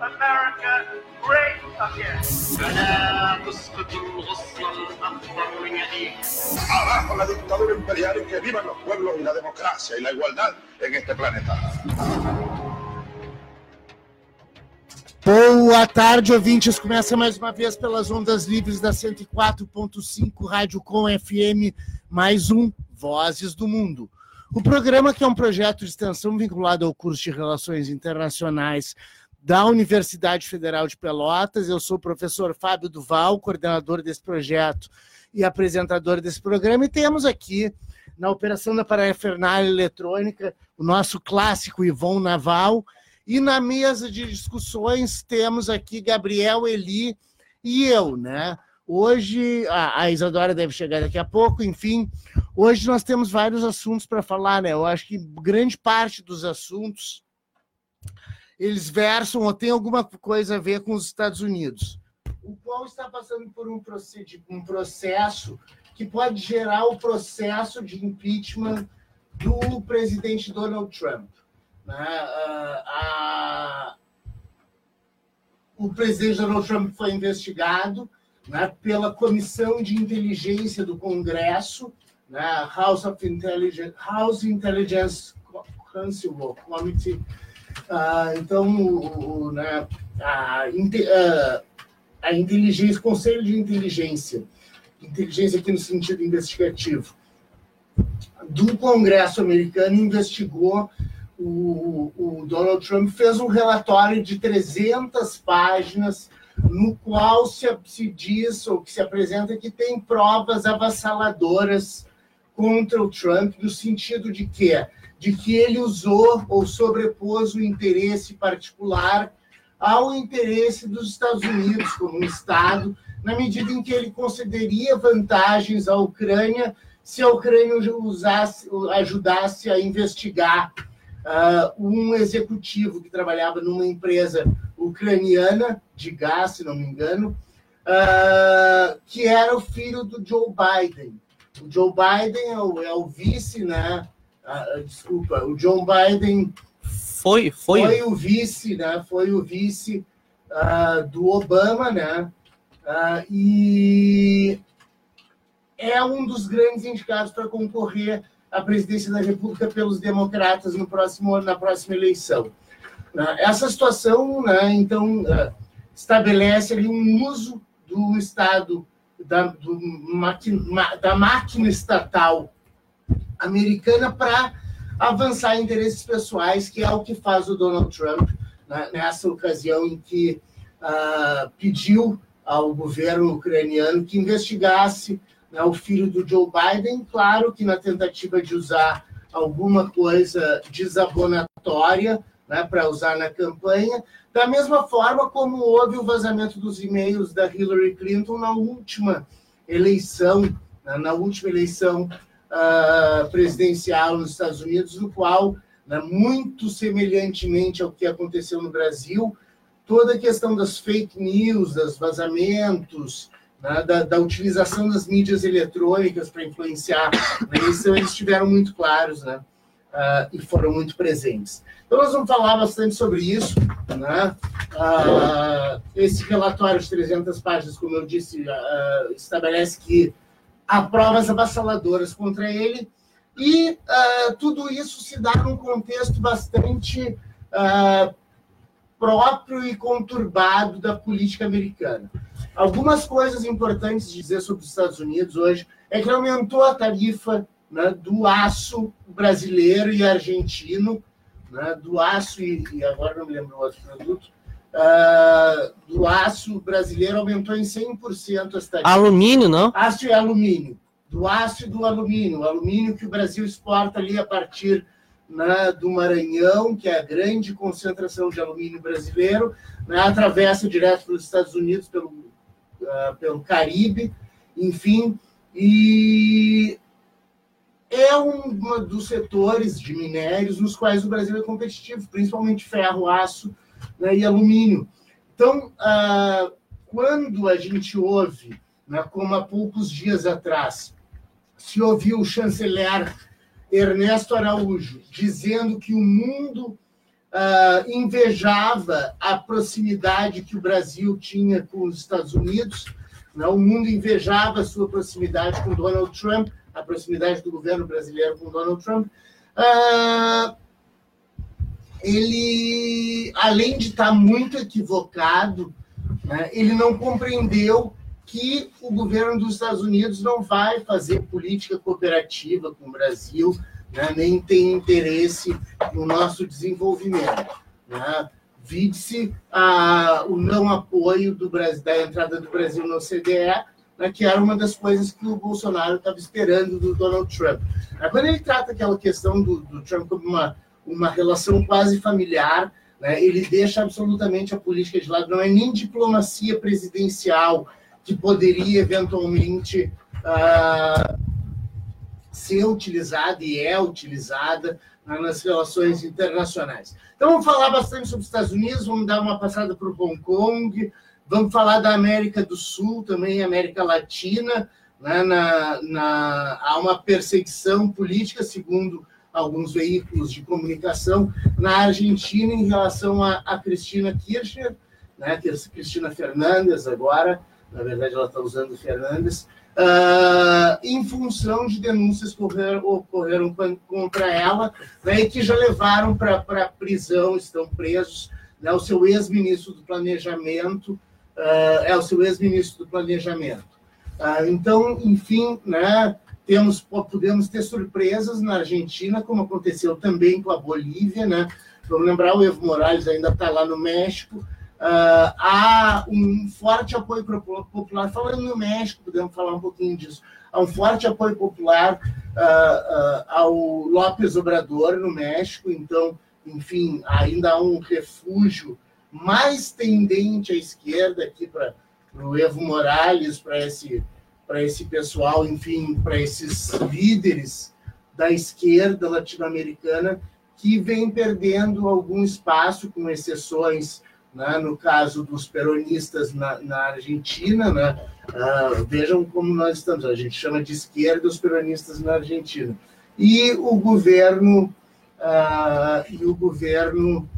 America great again. Abajo la dictadura imperial y que vivan los pueblos y la democracia y la igualdad en este planeta. Boa tarde, ouvintes. Começa mais uma vez pelas ondas livres da 104.5 Rádio Com FM, mais um Vozes do Mundo. O programa, que é um projeto de extensão vinculado ao curso de Relações Internacionais da Universidade Federal de Pelotas. Eu sou o professor Fábio Duval, coordenador desse projeto e apresentador desse programa, e temos aqui na operação da parafernália eletrônica o nosso clássico Ivon Naval, e na mesa de discussões temos aqui Gabriel Eli e eu, né? Hoje, a, Isadora deve chegar daqui a pouco, enfim. Hoje nós temos vários assuntos para falar, né? Eu acho que grande parte dos assuntos eles versam ou tem alguma coisa a ver com os Estados Unidos, o qual está passando por um, um processo que pode gerar o processo de impeachment do presidente Donald Trump. Né? A, a, o presidente Donald Trump foi investigado né, pela Comissão de Inteligência do Congresso, né, House of Intelligence, House Intelligence Council Committee. Uh, então, o, o, né, a, uh, a inteligência, Conselho de Inteligência, inteligência aqui no sentido investigativo, do Congresso americano investigou o, o Donald Trump fez um relatório de 300 páginas no qual se, se diz ou que se apresenta que tem provas avassaladoras contra o Trump, no sentido de que de que ele usou ou sobrepôs o interesse particular ao interesse dos Estados Unidos como um Estado, na medida em que ele concederia vantagens à Ucrânia se a Ucrânia usasse, ajudasse a investigar uh, um executivo que trabalhava numa empresa ucraniana de gás, se não me engano, uh, que era o filho do Joe Biden. O Joe Biden é o, é o vice, né? Uh, desculpa, o Joe Biden foi, foi. foi o vice, né? Foi o vice do Obama, né? e é um dos grandes indicados para concorrer à presidência da República pelos democratas no próximo, na próxima eleição. Né? Essa situação, né, então, estabelece ali um uso do Estado, da, do, da máquina estatal americana para avançar interesses pessoais, que é o que faz o Donald Trump né, nessa ocasião em que uh, pediu ao governo ucraniano que investigasse né, o filho do Joe Biden, claro que na tentativa de usar alguma coisa desabonatória né, para usar na campanha, da mesma forma como houve o vazamento dos e-mails da Hillary Clinton na última eleição, né, na última eleição uh, presidencial nos Estados Unidos, no qual, né, muito semelhantemente ao que aconteceu no Brasil, toda a questão das fake news, dos vazamentos, né, da, da, utilização das mídias eletrônicas para influenciar na eleição, eles estiveram muito claros né, uh, e foram muito presentes. Então, nós vamos falar bastante sobre isso. Né? Uh, esse relatório de 300 páginas, como eu disse, uh, estabelece que há provas avassaladoras contra ele, e tudo isso se dá num contexto bastante próprio e conturbado da política americana. Algumas coisas importantes de dizer sobre os Estados Unidos hoje é que aumentou a tarifa né, do aço brasileiro e argentino, né, do aço e, e, agora não me lembro o outro produto, uh, do aço brasileiro aumentou em 100% as tarifas. Alumínio, não? Aço e alumínio. Do aço e do alumínio. O alumínio que o Brasil exporta ali a partir né, do Maranhão, que é a grande concentração de alumínio brasileiro, né, atravessa direto para os Estados Unidos pelo, uh, pelo Caribe, enfim, e é um dos setores de minérios nos quais o Brasil é competitivo, principalmente ferro, aço né, e alumínio. Então, uh, quando a gente ouve, né, como há poucos dias atrás, se ouviu o chanceler Ernesto Araújo, dizendo que o mundo uh, invejava a proximidade que o Brasil tinha com os Estados Unidos, né? o mundo invejava a sua proximidade com Donald Trump, a proximidade do governo brasileiro com Donald Trump. Uh, ele, além de estar muito equivocado, né, ele não compreendeu que o governo dos Estados Unidos não vai fazer política cooperativa com o Brasil, né, nem tem interesse no nosso desenvolvimento. Né? Vide-se o não apoio do Brasil, da entrada do Brasil no CDE, né, que era uma das coisas que o Bolsonaro estava esperando do Donald Trump. Quando ele trata aquela questão do, do Trump como uma, uma relação quase familiar, né, ele deixa absolutamente a política de lado, não é nem diplomacia presidencial que poderia eventualmente uh, ser utilizada e é utilizada nas relações internacionais. Então, vamos falar bastante sobre os Estados Unidos, vamos dar uma passada para o Hong Kong, vamos falar da América do Sul, também América Latina. Né, na, na, há uma perseguição política, segundo alguns veículos de comunicação, na Argentina em relação a, a Cristina Kirchner, né, Cristina Fernandes agora, na verdade ela está usando Fernandes, uh, em função de denúncias que ocorreram, contra ela, né, e que já levaram para prisão, estão presos, né, o seu ex-ministro do Planejamento, uh, é o seu ex-ministro do Planejamento. Uh, então, enfim, né, temos, podemos ter surpresas na Argentina, como aconteceu também com a Bolívia, né? Vamos lembrar, o Evo Morales ainda está lá no México, Uh, há um forte apoio popular. Falando no México, podemos falar um pouquinho disso. Há um forte apoio popular uh, uh, ao López Obrador no México, então, enfim, ainda há um refúgio mais tendente à esquerda aqui para o Evo Morales, para esse, esse pessoal, enfim, para esses líderes da esquerda latino-americana que vem perdendo algum espaço, com exceções né? no caso dos peronistas na, na Argentina, né? Uh, vejam como nós estamos, a gente chama de esquerda os peronistas na Argentina. E o governo, uh, e o governo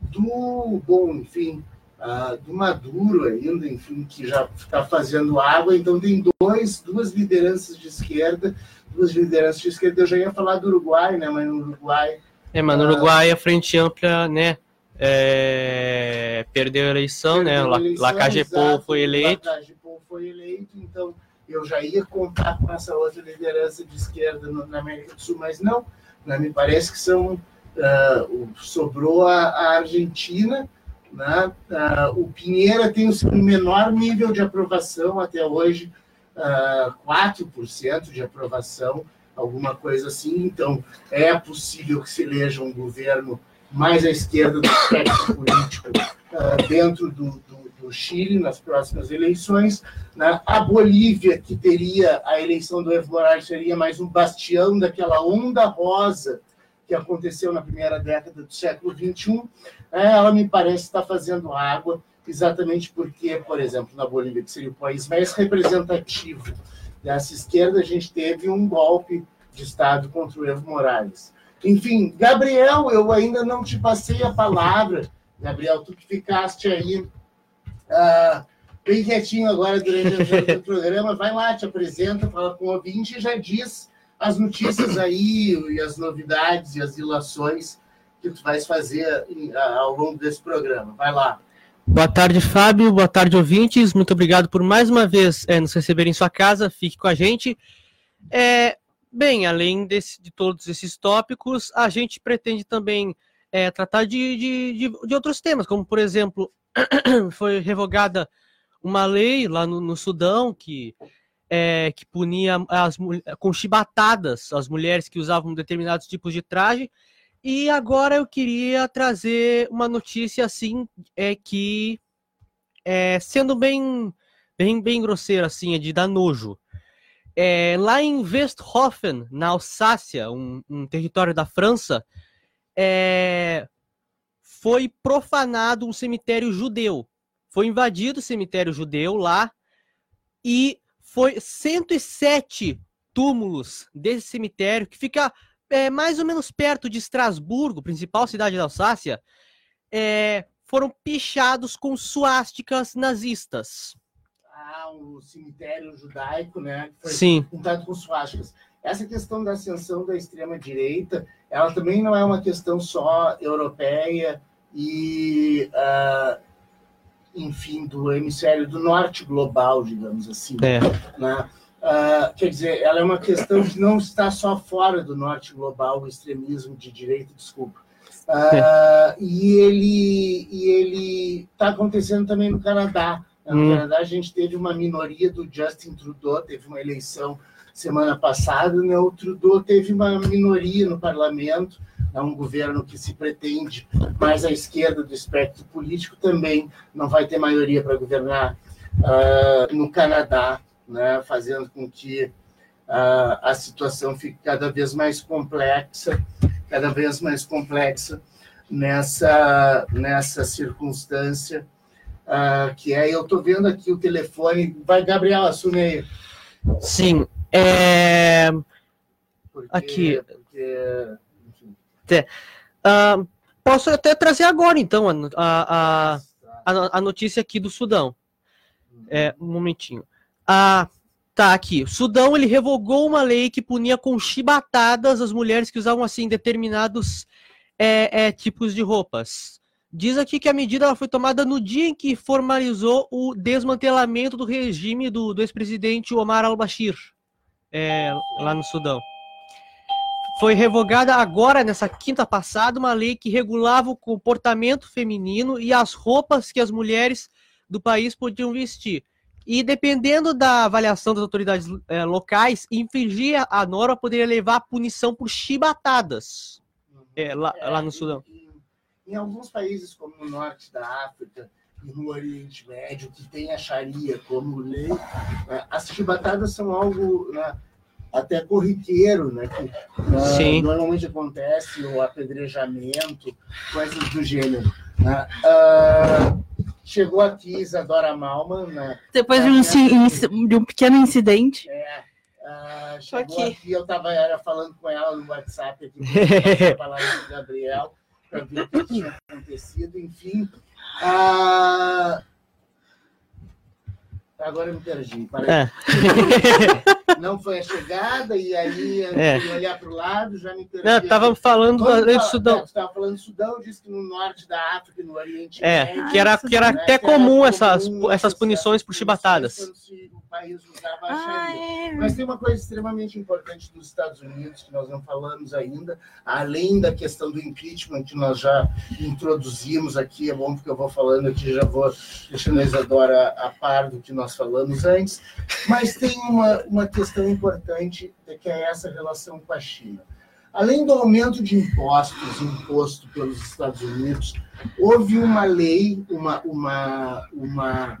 do, bom, enfim, uh, do Maduro ainda, enfim, que já está fazendo água, então tem dois, duas lideranças de esquerda, duas lideranças de esquerda, eu já ia falar do Uruguai, né, mas no Uruguai... É, mas no Uruguai a Frente Ampla, né, é, perdeu a eleição, né? perdeu né? A eleição, Lacagepou foi eleito. Lacagepou foi eleito, então eu já ia contar com essa outra liderança de esquerda na América do Sul, mas não, né? me parece que são uh, sobrou a, a Argentina, né? Uh, o Pinheira tem o seu menor nível de aprovação até hoje, uh, 4% de aprovação, alguma coisa assim, então é possível que se eleja um governo mais à esquerda do espectro político uh, dentro do, do, do, Chile nas próximas eleições. Né? A Bolívia, que teria a eleição do Evo Morales, seria mais um bastião daquela onda rosa que aconteceu na primeira década do século XXI. É, ela me parece estar fazendo água, exatamente porque, por exemplo, na Bolívia, que seria o país mais representativo dessa esquerda, a gente teve um golpe de Estado contra o Evo Morales. Enfim, Gabriel, eu ainda não te passei a palavra. Gabriel, tu que ficaste aí uh, bem quietinho agora durante o programa, vai lá, te apresenta, fala com o ouvinte e já diz as notícias aí e as novidades e as ilações que tu vais fazer ao longo desse programa. Vai lá. Boa tarde, Fábio. Boa tarde, ouvintes. Muito obrigado por mais uma vez é, nos receber em sua casa. Fique com a gente. É, Bem, além desse, de todos esses tópicos, a gente pretende também é, tratar de, de, de, de, outros temas, como, por exemplo, foi revogada uma lei lá no, no Sudão que, é, que punia as, com chibatadas as mulheres que usavam determinados tipos de traje. E agora eu queria trazer uma notícia assim, é que, é, sendo bem, bem, bem grosseiro, assim, é de dar nojo. É, lá em Westhofen, na Alsácia, um, um território da França, é, foi profanado um cemitério judeu. Foi invadido o cemitério judeu lá e foi 107 túmulos desse cemitério que fica é, mais ou menos perto de Estrasburgo, principal cidade da Alsácia, é, foram pichados com suásticas nazistas. Ah, o cemitério judaico, né? Foi Sim. pintado com suásticas. Essa questão da ascensão da extrema-direita, ela também não é uma questão só europeia e, ah, enfim, do hemisfério do norte global, digamos assim. É. né? Ah, quer dizer, ela é uma questão que não está só fora do norte global, o extremismo de direita, desculpa. Ah, e ele e ele está acontecendo também no Canadá. No Hum. Canadá a gente teve uma minoria do Justin Trudeau, teve uma eleição semana passada, né? o Trudeau teve uma minoria no parlamento, é um governo que se pretende mais à esquerda do espectro político também não vai ter maioria para governar ah, no Canadá, né? fazendo com que ah, a situação fique cada vez mais complexa, cada vez mais complexa nessa, nessa circunstância ah, que é, eu estou vendo aqui o telefone, vai, Gabriel, assume aí. Sim. É, Porque, Aqui. porque, enfim, ah, posso até trazer agora, então, a, a, a, a no- a notícia aqui do Sudão. É, um momentinho. Ah, tá aqui. O Sudão ele revogou uma lei que punia com chibatadas as mulheres que usavam assim determinados é, é, tipos de roupas. Diz aqui que a medida foi tomada no dia em que formalizou o desmantelamento do regime do, do ex-presidente Omar al-Bashir, é, lá no Sudão. Foi revogada agora, nessa quinta passada, uma lei que regulava o comportamento feminino e as roupas que as mulheres do país podiam vestir. E dependendo da avaliação das autoridades eh, locais, infringir a norma poderia levar a punição por chibatadas eh, lá, É, lá no Sudão. Em, em alguns países, como no norte da África e no Oriente Médio, que tem a Sharia como lei, né, as chibatadas são algo né, até corriqueiro, né, que Sim. normalmente acontece, o apedrejamento, coisas do gênero. né. Ah, chegou aqui Isadora Malman, né, Depois de um, inci- de um pequeno incidente. é, Tô chegou aqui. aqui. eu estava era falando com ela no WhatsApp aqui, lá com o Gabriel, para ver o que tinha acontecido, enfim. Agora eu me perdi. É. Não foi a chegada, e aí É. olhar para o lado, já me perdi. Não, estávamos falando do Sudão. estava falando do Sudão, disse que no norte da África no Oriente É, Médio, que era, que era né, até que era comum essas, comum essas punições por chibatadas. o país usava a Ah, é. Mas tem uma coisa extremamente importante dos Estados Unidos que nós não falamos ainda, além da questão do impeachment que nós já introduzimos aqui, é bom porque eu vou falando aqui, já vou deixando a Isadora a par do que nós falamos antes, mas tem uma, uma questão importante que é essa relação com a China. Além do aumento de impostos imposto pelos Estados Unidos, houve uma lei, uma, uma, uma,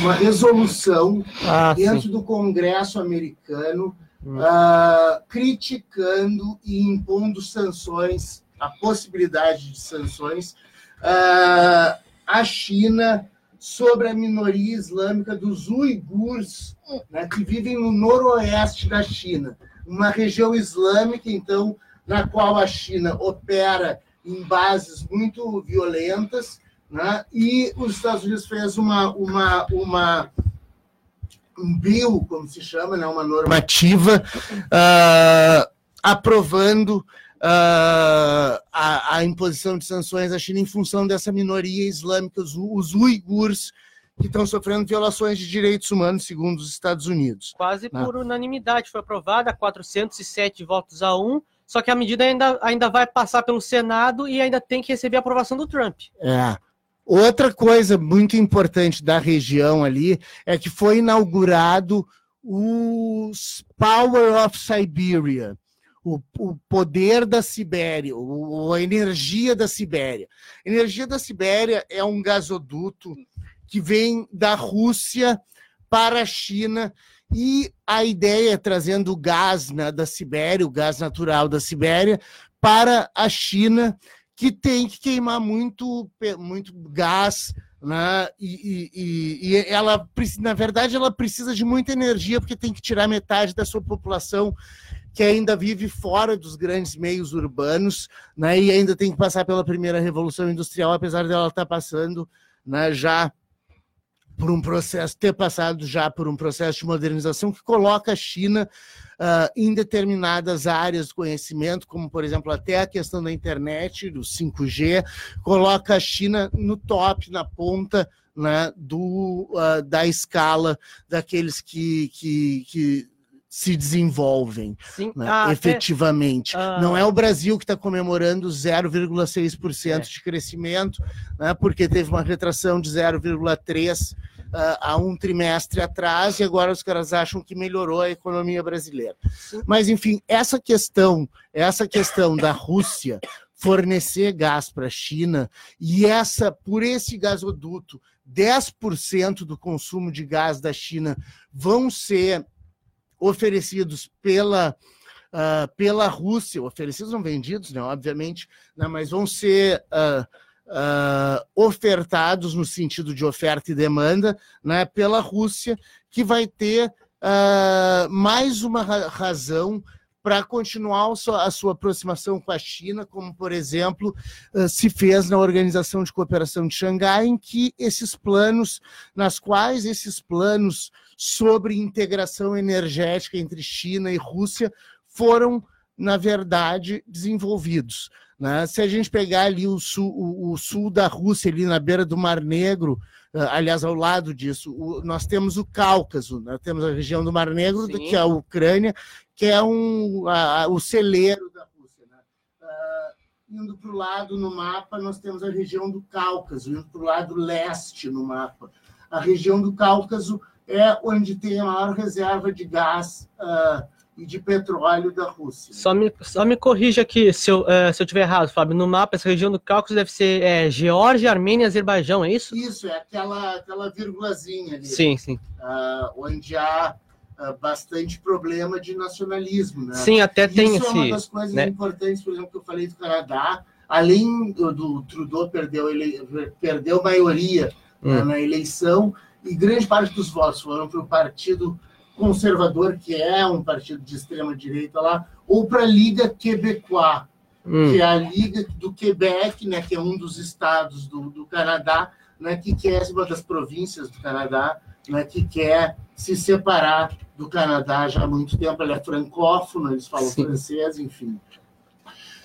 uma resolução Ah, dentro sim. do Congresso americano, Hum. ah, criticando e impondo sanções, a possibilidade de sanções ah, à China sobre a minoria islâmica dos uigures, né, que vivem no noroeste da China, uma região islâmica, então, na qual a China opera em bases muito violentas, né, e os Estados Unidos fez uma, uma, uma um bill, como se chama, né, uma normativa, ah, aprovando ah, a, a imposição de sanções à China em função dessa minoria islâmica, os, os uigures, que estão sofrendo violações de direitos humanos, segundo os Estados Unidos. Quase Não. por unanimidade foi aprovada, 407 votos a 1. Só que a medida ainda, ainda vai passar pelo Senado e ainda tem que receber a aprovação do Trump. É. Outra coisa muito importante da região ali é que foi inaugurado o Power of Siberia, o, o poder da Sibéria, o, a energia da Sibéria. A energia da Sibéria é um gasoduto que vem da Rússia para a China e a ideia é trazendo o gás né, da Sibéria, o gás natural da Sibéria, para a China que tem que queimar muito, muito gás, né? E, e- e- ela, na verdade, ela precisa de muita energia porque tem que tirar metade da sua população que ainda vive fora dos grandes meios urbanos, né, e ainda tem que passar pela primeira revolução industrial, apesar dela estar passando né, já por um processo, ter passado já por um processo de modernização que coloca a China uh, em determinadas áreas do conhecimento, como, por exemplo, até a questão da internet, do 5G, coloca a China no top, na ponta né, do, uh, da escala daqueles que, que, que se desenvolvem né, ah, efetivamente. É, Não é o Brasil que está comemorando 0,6% é. de crescimento, né, porque teve uma retração de 0,3% uh, há um trimestre atrás e agora os caras acham que melhorou a economia brasileira. Mas, enfim, essa questão, essa questão da Rússia fornecer gás para a China e essa por esse gasoduto 10% do consumo de gás da China vão ser oferecidos pela uh, pela Rússia, oferecidos não vendidos, né, obviamente, né, mas vão ser uh, uh, ofertados no sentido de oferta e demanda né, pela Rússia, que vai ter uh, mais uma ra razão para continuar a sua aproximação com a China, como, por exemplo, uh, se fez na Organização de Cooperação de Xangai, em que esses planos, nas quais esses planos sobre integração energética entre China e Rússia foram, na verdade, desenvolvidos. Né? Se a gente pegar ali o sul, o, o sul da Rússia, ali na beira do Mar Negro, uh, aliás, ao lado disso, o, nós temos o Cáucaso, né? temos a região do Mar Negro, Sim. que é a Ucrânia, que é um, a, a, o celeiro da Rússia. Né? Uh, indo para o lado no mapa, nós temos a região do Cáucaso, indo para o lado leste no mapa. A região do Cáucaso é onde tem a maior reserva de gás uh, e de petróleo da Rússia. Só me, só me corrija aqui se eu, uh, se eu tiver errado, Fábio. No mapa, essa região do Cáucaso deve ser é, Geórgia, Armênia e Azerbaijão, é isso? Isso, é aquela, aquela vírgulazinha ali. Sim, sim. Uh, onde há uh, bastante problema de nacionalismo. Né? Sim, até isso tem esse. Isso é uma das coisas né? importantes, por exemplo, que eu falei do Canadá. Além do, do Trudeau perdeu, ele, perdeu maioria hum. né, na eleição, e grande parte dos votos foram para o partido conservador, que é um partido de extrema direita lá, ou para a Liga Quebecois, hum. que é a Liga do Quebec, né, que é um dos estados do, do Canadá, né, que quer uma das províncias do Canadá, né, que quer se separar do Canadá já há muito tempo. Ela é francófona, eles falam Sim. francês, enfim.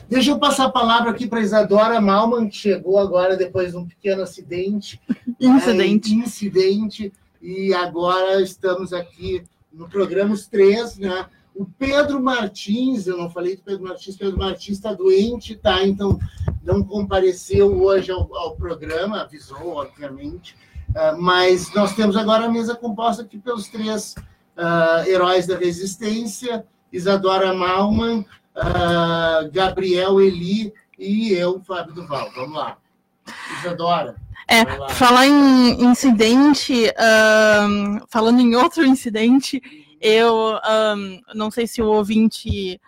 Deixa eu passar a palavra aqui para Isadora Malman, que chegou agora depois de um pequeno acidente. incidente. É, incidente. E agora estamos aqui no programa Os Três, né? O Pedro Martins, eu não falei do Pedro Martins, Pedro Martins está doente, tá? Então não compareceu hoje ao, ao programa, avisou, obviamente. Uh, mas nós temos agora a mesa composta aqui pelos três uh, heróis da resistência: Isadora Malman, uh, Gabriel Eli e eu, Fábio Duval. Vamos lá. Isadora. É, falar em incidente, um, falando em outro incidente, eu um, não sei se o ouvinte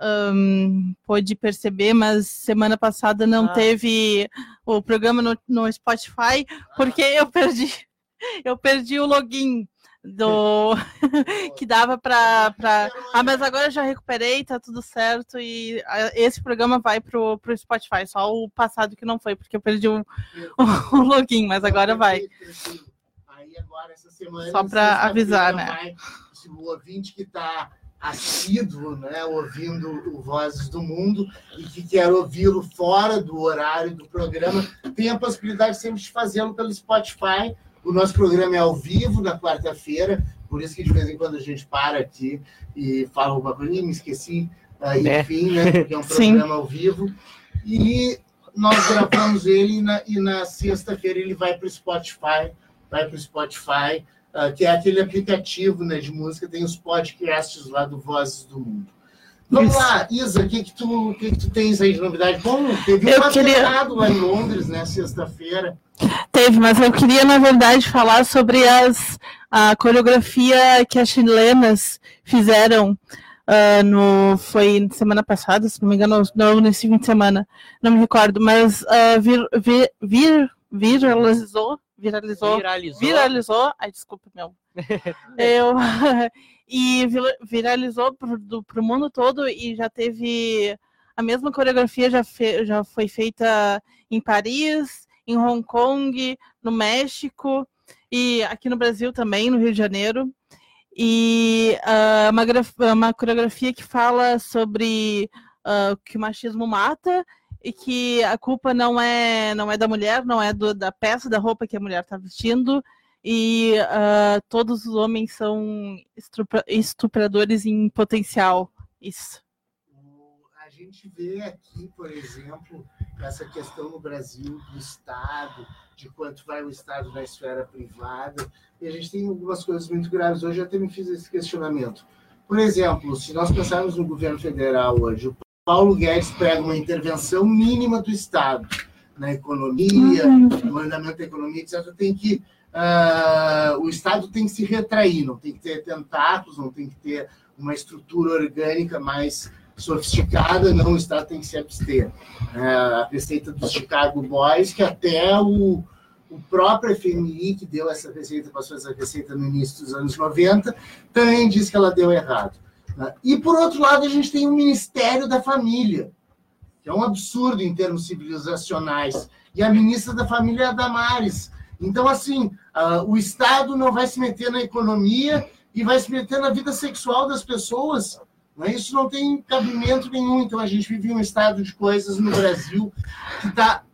um, pôde perceber, mas semana passada não ah. teve o programa no, no Spotify, porque eu perdi, eu perdi o login do que dava para pra... ah mas agora já recuperei tá tudo certo e esse programa vai pro, pro Spotify só o passado que não foi porque eu perdi o, o login mas agora vai. aí agora essa semana só para avisar né? vai, o ouvinte que está assíduo, né, ouvindo o Vozes do Mundo e que quer ouvi-lo fora do horário do programa, tem a possibilidade sempre de fazê-lo pelo Spotify o nosso programa é ao vivo na quarta-feira, por isso que de vez em quando a gente para aqui e fala alguma coisa, me esqueci, uh, enfim, né? Porque é um programa ao vivo. E nós gravamos ele na, e na sexta-feira ele vai para o Spotify, vai para o Spotify, uh, que é aquele aplicativo né, de música, tem os podcasts lá do Vozes do Mundo. Vamos Isso. lá, Isa, o que, que, tu, que, que tu tens aí de novidade? Bom, teve um eu queria... lá em Londres, né, sexta-feira. Teve, mas eu queria, na verdade, falar sobre as, a coreografia que as chilenas fizeram uh, no, foi semana passada, se não me engano, não nesse fim de semana, não me recordo, mas uh, vir, vir, vir, viralizou, viralizou. Viralizou. Viralizou. Ai, desculpa, meu. Eu, e vira- viralizou para o mundo todo e já teve. A mesma coreografia já, fe- já foi feita em Paris, em Hong Kong, no México e aqui no Brasil também, no Rio de Janeiro. E ah, uma, uma coreografia que fala sobre ah, que o machismo mata e que a culpa não é não é da mulher, não é do- da peça da roupa que a mulher está vestindo e ah, todos os homens são estupra- estupradores em potencial. Isso. A gente vê aqui, por exemplo, essa questão no Brasil do Estado, de quanto vai o Estado na esfera privada, e a gente tem algumas coisas muito graves. Hoje eu até me fiz esse questionamento. Por exemplo, se nós pensarmos no governo federal hoje, o Paulo Guedes prega uma intervenção mínima do Estado na economia, no andamento da economia, etc., tem que ah, o Estado tem que se retrair, não tem que ter tentáculos, não tem que ter uma estrutura orgânica mais sofisticada, não, o Estado tem que se abster. É, a receita dos Chicago Boys, que até o, o próprio FMI, que deu essa receita, passou essa receita no início dos anos 90, também diz que ela deu errado. né? E, por outro lado, a gente tem o Ministério da Família, que é um absurdo em termos civilizacionais, e a ministra da Família é a Damares. Então, assim, ah, o Estado não vai se meter na economia e vai se meter na vida sexual das pessoas. Né? Isso não tem cabimento nenhum. Então, a gente vive um estado de coisas no Brasil que tá,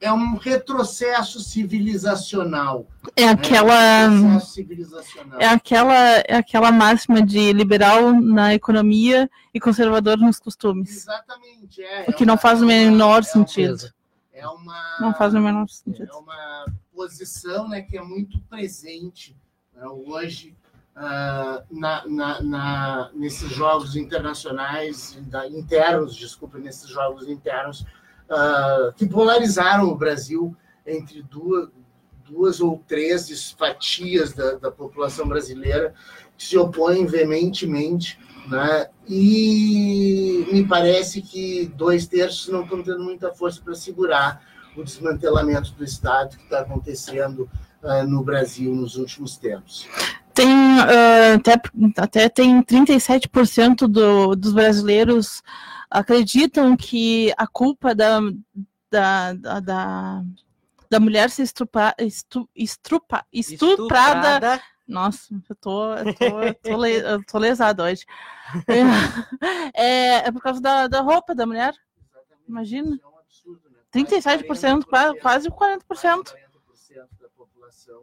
é um retrocesso civilizacional. É né? aquela. Um retrocesso civilizacional. É aquela, é aquela máxima de liberal na economia e conservador nos costumes. Exatamente. É, O que não faz o menor sentido. É uma, Não faz o menor é sentido. uma posição né, que é muito presente né, hoje ah, na, na, na- nesses jogos internacionais, da- internos, desculpa, nesses jogos internos, ah, que polarizaram o Brasil entre duas, duas ou três fatias da, da população brasileira que se opõem veementemente. Né? E me parece que dois terços não estão tendo muita força para segurar o desmantelamento do Estado que está acontecendo ah, no Brasil nos últimos tempos. Tem ah, até, até tem 37% do, dos brasileiros acreditam que a culpa da, da, da, da, da mulher ser estupa, estu, estrupa, estuprada. Nossa, eu tô, eu tô, eu tô, le- eu tô lesada hoje. É, é por causa da, da roupa da mulher. Imagina. Isso é um absurdo, né? 37%, quase, quase 40%. 40% da população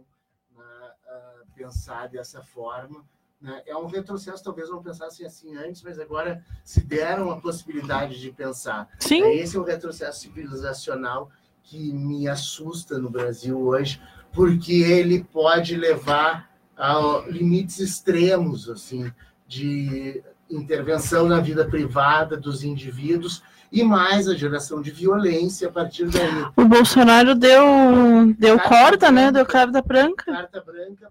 né, ah, pensar dessa forma. né? É um retrocesso, talvez não pensassem assim antes, mas agora se deram a possibilidade de pensar. Sim, Esse é o retrocesso civilizacional que me assusta no Brasil hoje, porque ele pode levar a limites extremos assim de intervenção na vida privada dos indivíduos e mais a geração de violência a partir daí. o Bolsonaro deu, deu corda, né? Deu carta branca Carta branca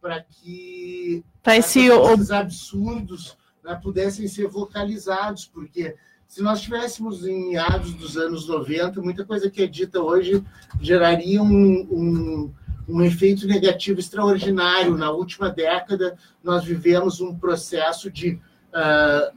para que para esse esses absurdos né, pudessem ser vocalizados, porque se nós estivéssemos em meados dos anos 90, muita coisa que é dita hoje geraria um, um, um efeito negativo extraordinário. Na última década, nós vivemos um processo de ah,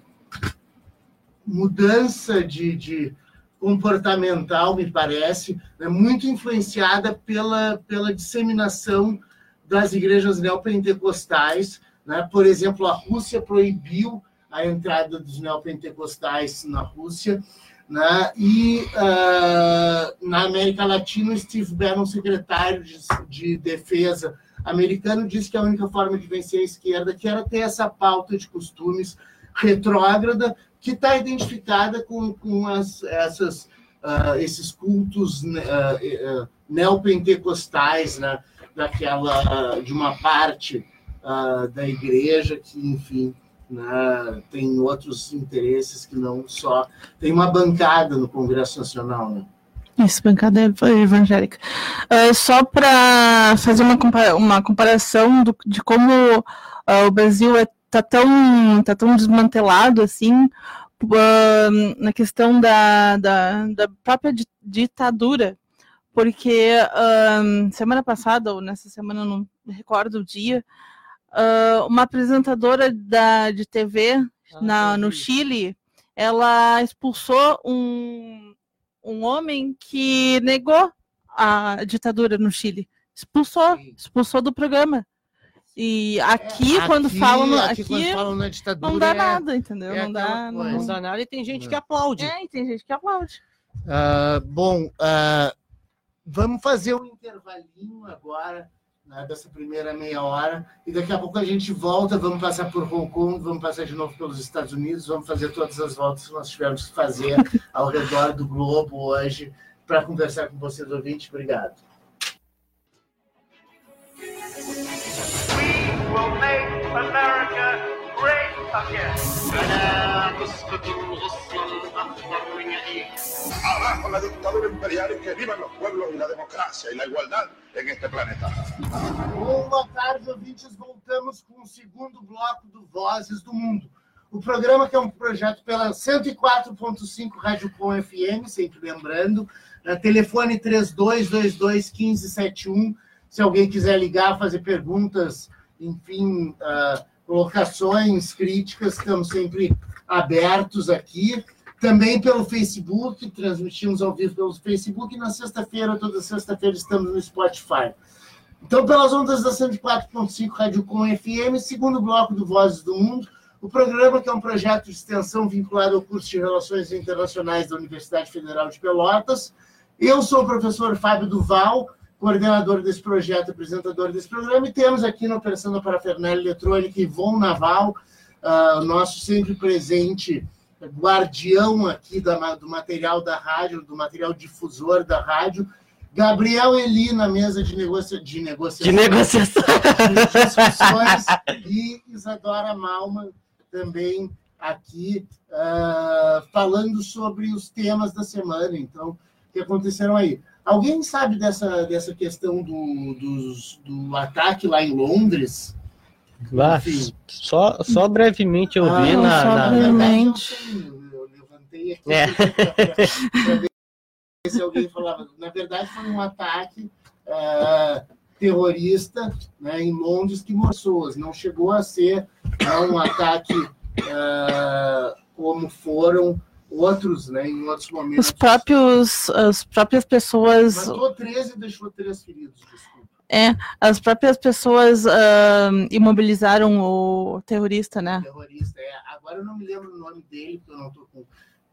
mudança de, de comportamental, me parece, né, muito influenciada pela, pela disseminação das igrejas neopentecostais. Né? Por exemplo, a Rússia proibiu a entrada dos neopentecostais na Rússia. Né? E ah, na América Latina, Steve Bannon, secretário de, de defesa americano, disse que a única forma de vencer a esquerda que era ter essa pauta de costumes retrógrada que está identificada com, com as, essas, ah, esses cultos ah, eh, neopentecostais, né, daquela, de uma parte da igreja que, enfim, né, tem outros interesses que não só. Tem uma bancada no Congresso Nacional, né? Isso, bancada evangélica. Ah, só para fazer uma, compara- uma comparação do- de como ah, o Brasil está tão, tá tão desmantelado assim, ah, na questão da, da, da própria di- ditadura, porque semana passada, ou nessa semana, não recordo o dia, uh, uma apresentadora da, de TV ah, na, no Chile, ela expulsou um, um homem que negou a ditadura no Chile. Expulsou, expulsou do programa. E aqui, é, quando falam aqui, aqui, quando falam na ditadura, não dá é, nada, entendeu? É não, dá, não, não, dá nada e tem gente que aplaude. É, e tem gente que aplaude. Uh, bom, uh, vamos fazer um intervalinho agora né, dessa primeira meia hora e daqui a pouco a gente volta. Vamos passar por Hong Kong, vamos passar de novo pelos Estados Unidos, vamos fazer todas as voltas que nós tivemos que fazer ao redor do globo hoje para conversar com vocês, ouvintes. Obrigado. will make America great again. Abajo la dictadura imperial y que vivan los pueblos y la democracia y la igualdad en este planeta. Boa tarde, ouvintes. Voltamos com o segundo bloco do Vozes do Mundo. O programa que é um projeto pela 104.5 Rádio Com FM, sempre lembrando, telefone 3222 1571. Se alguém quiser ligar, fazer perguntas enfim, uh, colocações, críticas, estamos sempre abertos aqui. Também pelo Facebook, transmitimos ao vivo pelo Facebook, e na sexta-feira, toda sexta-feira, estamos no Spotify. Então, pelas ondas da 104.5 Rádio Com FM, segundo bloco do Vozes do Mundo, o programa, que é um projeto de extensão vinculado ao curso de Relações Internacionais da Universidade Federal de Pelotas. Eu sou o professor Fábio Duval, coordenador desse projeto, apresentador desse programa, e temos aqui na Operação da Parafernália Eletrônica Ivon Naval, uh, nosso sempre presente guardião aqui da, do material da rádio, do material difusor da rádio, Gabriel Eli na mesa de, negocia, de negociação. De negociação. De discussões, e Isadora Malman também aqui uh, falando sobre os temas da semana, então, que aconteceram aí. Alguém sabe dessa, dessa questão do, dos, do ataque lá em Londres? Lá, só, só brevemente eu vi ah, na. Só na... brevemente. Eu levantei aqui é. se alguém falava. Na verdade, foi um ataque uh, terrorista né, em Londres que pessoas. Não chegou a ser né, um ataque uh, como foram outros, né, em outros momentos. Os próprios, as próprias pessoas. Matou 13 e deixou três feridos, desculpa. É, as próprias pessoas uh, imobilizaram o terrorista, né? O terrorista, é. Agora eu não me lembro o nome dele, porque eu não estou com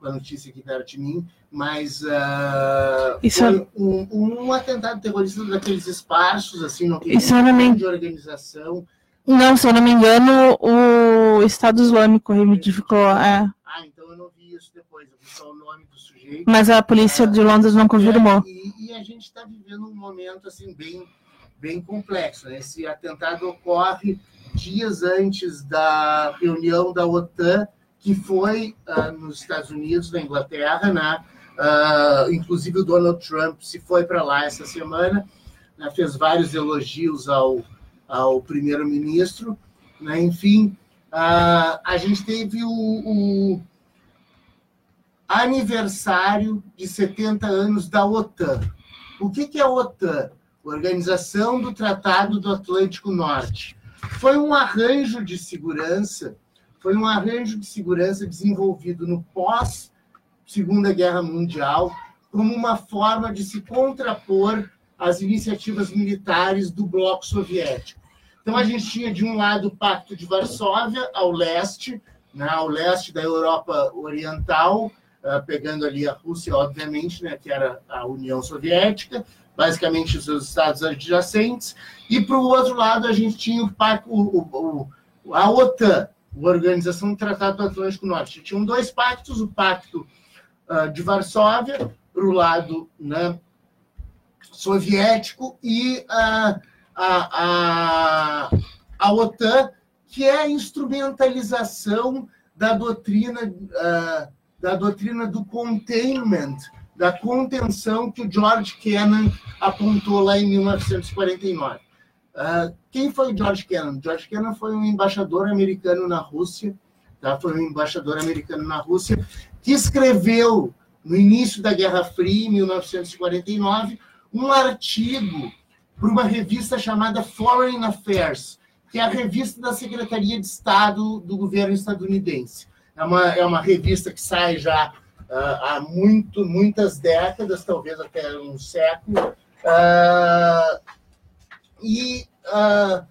a notícia aqui perto de mim, mas uh, Isso foi é... um, um, atentado terrorista daqueles esparsos, assim, não tem me... de organização. Não, se eu não me engano, o Estado Islâmico reivindicou. É. Ah, então eu não vi isso depois, eu vi só o nome do sujeito. Mas a polícia de Londres não confirmou. É, e, e, a gente está vivendo um momento assim bem, bem complexo. Né? Esse atentado ocorre dias antes da reunião da OTAN, que foi uh, nos Estados Unidos, na Inglaterra, né? Uh, inclusive o Donald Trump se foi para lá essa semana, né? fez vários elogios ao, ao primeiro-ministro, né? enfim, uh, a gente teve o, o, aniversário de 70 anos da OTAN. O que, que é a OTAN? Organização do Tratado do Atlântico Norte. Foi um arranjo de segurança, foi um arranjo de segurança desenvolvido no pós Segunda Guerra Mundial como uma forma de se contrapor às iniciativas militares do bloco soviético. Então a gente tinha de um lado o Pacto de Varsóvia ao leste, né, ao leste da Europa Oriental, uh, pegando ali a Rússia, obviamente, né, que era a União Soviética, basicamente os seus estados adjacentes, e para o outro lado a gente tinha o, o, o, a OTAN, a Organização do Tratado do Atlântico Norte. Tinham dois pactos, o Pacto uh, de Varsóvia, para o lado né, soviético, e uh, a, a, a OTAN, que é a instrumentalização da doutrina uh, da doutrina do containment, da contenção que o George Kennan apontou lá em 1949. Ah, quem foi George Kennan? George Kennan foi um embaixador americano na Rússia, tá? foi um embaixador americano na Rússia, que escreveu, no início da Guerra Fria, em 1949, um artigo para uma revista chamada Foreign Affairs, que é a revista da Secretaria de Estado do governo estadunidense. É uma, é uma revista que sai já uh, há muito, muitas décadas, talvez até um século, uh, e uh,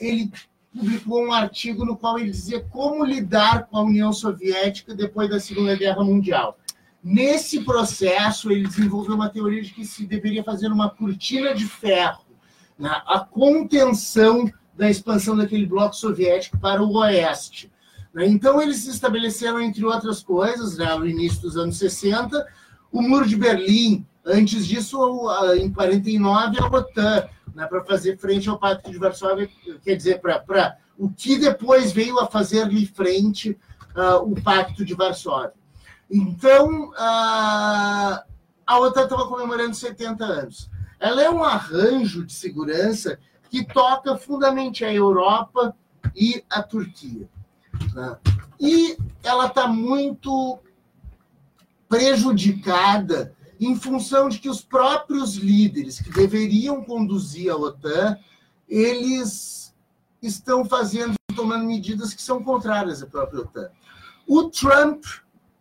ele publicou um artigo no qual ele dizia como lidar com a União Soviética depois da Segunda Guerra Mundial. Nesse processo, ele desenvolveu uma teoria de que se deveria fazer uma cortina de ferro, né? a contenção da expansão daquele bloco soviético para o oeste. Né? Então, eles estabeleceram, entre outras coisas, né, no início dos anos 60, o Muro de Berlim. Antes disso, em 49, a OTAN, né, para fazer frente ao Pacto de Varsóvia, quer dizer, para o que depois veio a fazer-lhe frente uh, o Pacto de Varsóvia. Então, uh, a OTAN estava comemorando 70 anos. Ela é um arranjo de segurança que toca fundamentalmente a Europa e a Turquia. Né? E ela está muito prejudicada em função de que os próprios líderes que deveriam conduzir a OTAN, eles estão fazendo, tomando medidas que são contrárias à própria OTAN. O Trump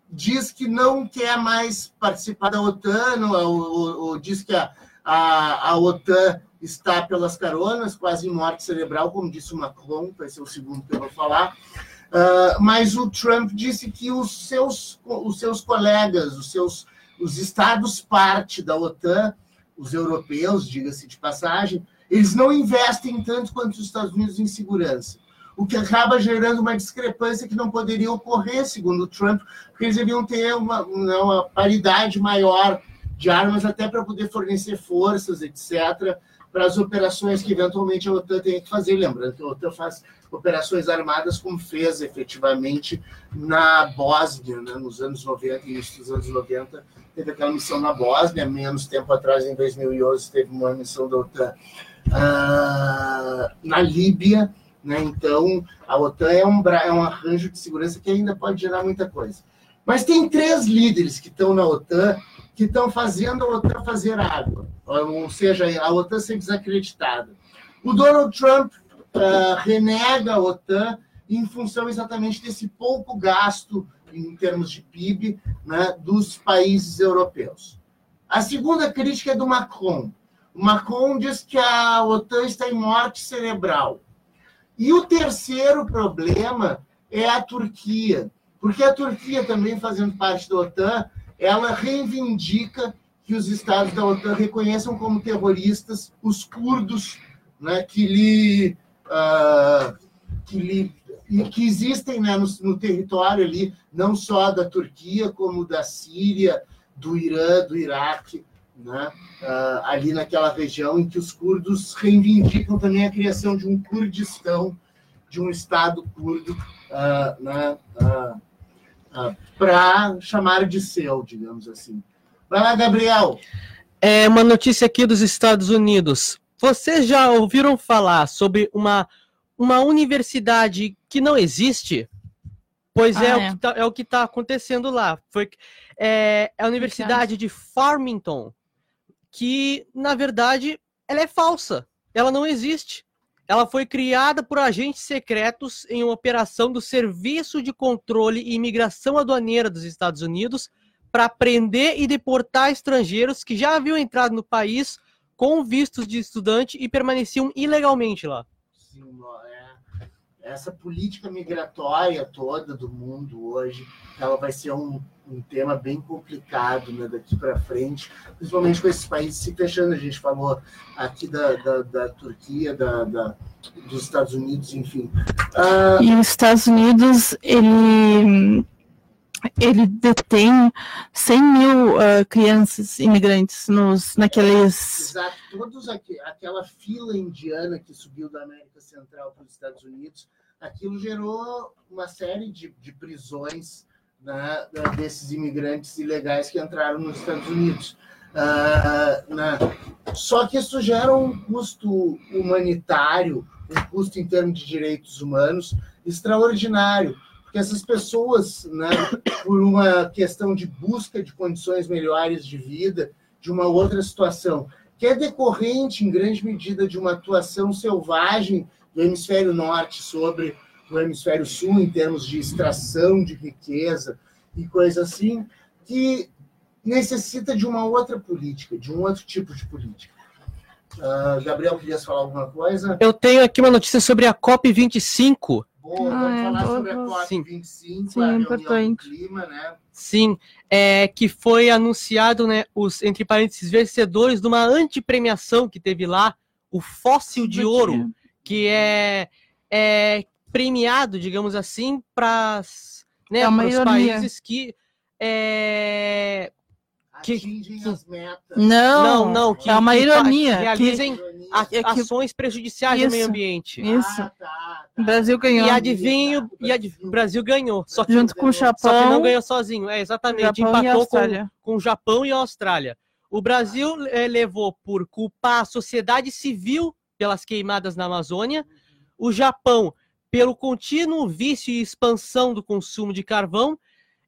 diz que não quer mais participar da OTAN, ou, ou, ou diz que a, a, a OTAN está pelas caronas, quase morte cerebral, como disse o Macron, vai ser o segundo que eu vou falar. Uh, mas o Trump disse que os seus, os seus colegas, os seus os estados parte da OTAN, os europeus, diga-se de passagem, eles não investem tanto quanto os Estados Unidos em segurança. O que acaba gerando uma discrepância que não poderia ocorrer, segundo Trump, porque eles deviam ter uma, uma paridade maior de armas até para poder fornecer forças, etc., para as operações que eventualmente a OTAN tem que fazer. Lembrando que a OTAN faz operações armadas, como fez efetivamente na Bósnia, né, nos anos 90, início dos anos 90, teve aquela missão na Bósnia, menos tempo atrás, em 2011, teve uma missão da OTAN uh, na Líbia. Né? Então, a OTAN é um, é um arranjo de segurança que ainda pode gerar muita coisa. Mas tem três líderes que estão na OTAN que estão fazendo a OTAN fazer água, ou seja, a OTAN ser desacreditada. O Donald Trump uh, renega a OTAN em função exatamente desse pouco gasto em termos de PIB né, dos países europeus. A segunda crítica é do Macron. O Macron diz que a OTAN está em morte cerebral. E o terceiro problema é a Turquia, porque a Turquia, também fazendo parte da OTAN, ela reivindica que os estados da OTAN reconheçam como terroristas os curdos né, que, lhe, uh, que, que existem né, no, no, território ali, não só da Turquia, como da Síria, do Irã, do Iraque, né, uh, ali naquela região em que os curdos reivindicam também a criação de um Kurdistão, de um Estado curdo, uh, né, ah, para chamar de seu, digamos assim. Vai lá, Gabriel. É uma notícia aqui dos Estados Unidos. Vocês já ouviram falar sobre uma, uma universidade que não existe? Pois ah, é, é. é, o que está tá acontecendo lá. Foi, é, é a Universidade de Farmington, que, na verdade, ela é falsa. Ela não existe. Ela foi criada por agentes secretos em uma operação do Serviço de Controle e Imigração Aduaneira dos Estados Unidos para prender e deportar estrangeiros que já haviam entrado no país com vistos de estudante e permaneciam ilegalmente lá. Sim, é. essa política migratória toda do mundo hoje, ela vai ser um, um tema bem complicado né, daqui para frente, principalmente com esses países se fechando. A gente falou aqui da, da, da Turquia, da, da, dos Estados Unidos, enfim. Uh... E os Estados Unidos, ele, ele detém 100 mil uh, crianças imigrantes nos, naqueles. Exato, todos aqui, aquela fila indiana que subiu da América Central para os Estados Unidos, aquilo gerou uma série de, de prisões né, desses imigrantes ilegais que entraram nos Estados Unidos. Uh, né? Só que isso gera um custo humanitário, um custo em termos de direitos humanos extraordinário, porque essas pessoas, né, por uma questão de busca de condições melhores de vida, de uma outra situação, que é decorrente, em grande medida, de uma atuação selvagem do hemisfério norte sobre o hemisfério sul, em termos de extração de riqueza e coisa assim, que necessita de uma outra política, de um outro tipo de política. Uh, Gabriel, querias falar alguma coisa? Eu tenho aqui uma notícia sobre a COP25. Boa, Ah, vamos é, falar boa, sobre a boa. COP25, Sim, a reunião importante. do clima, né? Sim, é, que foi anunciado, né, os, entre parênteses, vencedores de uma antipremiação que teve lá, o Fóssil de Ouro, que é, é premiado, digamos assim, para né, É os países que. É, Que- Atingem que- as metas. não, Não, não, que, é uma que ironia. que que- realizem Ironia. a- é que- ações prejudiciais ao Isso. meio ambiente. Isso. Ah, tá, tá. O Brasil ganhou. E adivinho, e adiv- o Brasil ganhou. Só que, Junto com o só que Japão, não ganhou sozinho. É, exatamente. Japão e empatou com, com o Japão e a Austrália. O Brasil eh, levou por culpar a sociedade civil pelas queimadas na Amazônia, o Japão pelo contínuo vício e expansão do consumo de carvão,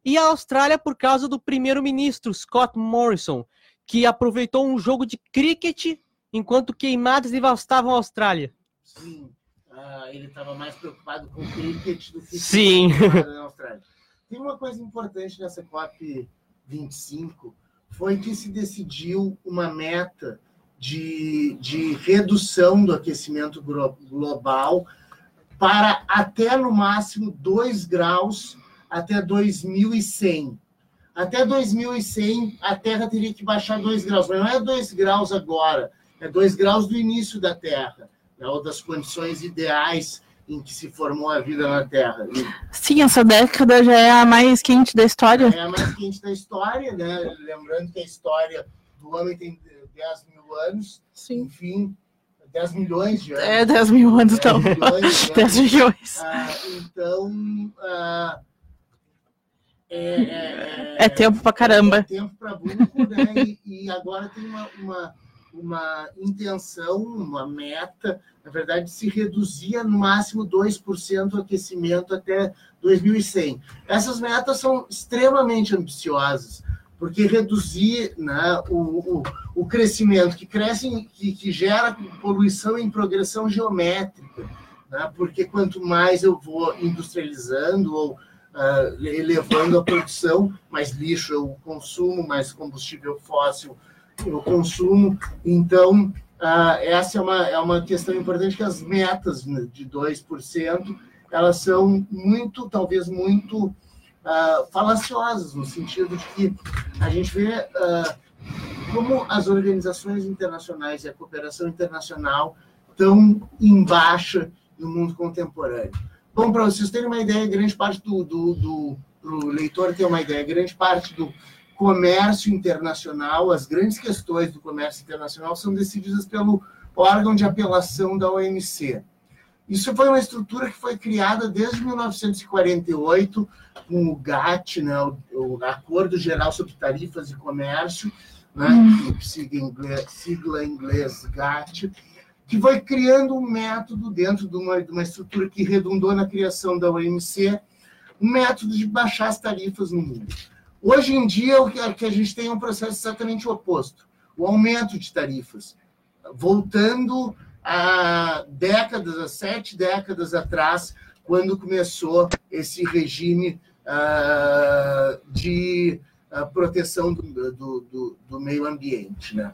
e a Austrália por causa do primeiro-ministro Scott Morrison, que aproveitou um jogo de cricket enquanto queimadas devastavam a Austrália. Sim, ah, ele estava mais preocupado com o cricket do que Sim. com a Austrália. Tem uma coisa importante nessa COP 25, foi que se decidiu uma meta de, de redução do aquecimento global para até no máximo 2 graus até 2100. Até 2100, a Terra teria que baixar 2 graus, mas não é 2 graus agora, é 2 graus do início da Terra, né, ou das condições ideais em que se formou a vida na Terra. E Sim, essa década já é a mais quente da história. é a mais quente da história, né? Lembrando que a história do homem tem 10 mil anos, Sim. enfim, 10 milhões de anos. É 10 mil anos, 10 então. milhões de 10 anos. milhões. Ah, então, ah, é, é- É tempo pra caramba. É tempo para burro? E, e agora tem uma, uma, uma intenção, uma meta, na verdade, de se reduzir a no máximo 2% o aquecimento até 2100. Essas metas são extremamente ambiciosas, porque reduzir né, o, o, o crescimento que cresce, que, que gera poluição em progressão geométrica, né? porque quanto mais eu vou industrializando ou ah, elevando a produção, mais lixo eu consumo, mais combustível fóssil eu consumo. Então, ah, essa é uma, é uma questão importante, que as metas de 2%, elas são muito, talvez muito ah, falaciosas, no sentido de que a gente vê ah, como as organizações internacionais e a cooperação internacional estão em baixa no mundo contemporâneo. Bom, para vocês terem uma ideia, grande parte do, do, do leitor ter uma ideia, grande parte do comércio internacional, as grandes questões do comércio internacional são decididas pelo órgão de apelação da OMC. Isso foi uma estrutura que foi criada desde 1948 com o GATT, né, o, Acordo Geral sobre Tarifas e Comércio, né, sigla em inglês, sigla em inglês GATT, que foi criando um método dentro de uma, de uma estrutura que redundou na criação da OMC, um método de baixar as tarifas no mundo. Hoje em dia, o que a gente tem é um processo exatamente oposto, o aumento de tarifas, voltando a décadas, a sete décadas atrás, quando começou esse regime ah, de ah, proteção do, do, do- do meio ambiente. Né?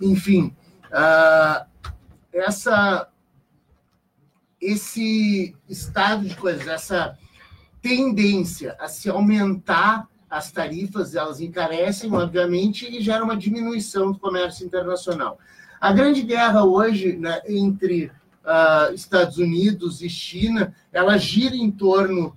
Enfim, ah, essa, esse estado de coisas, essa tendência a se aumentar as tarifas, elas encarecem, obviamente, e gera uma diminuição do comércio internacional. A grande guerra hoje né, entre ah, Estados Unidos e China, ela gira em torno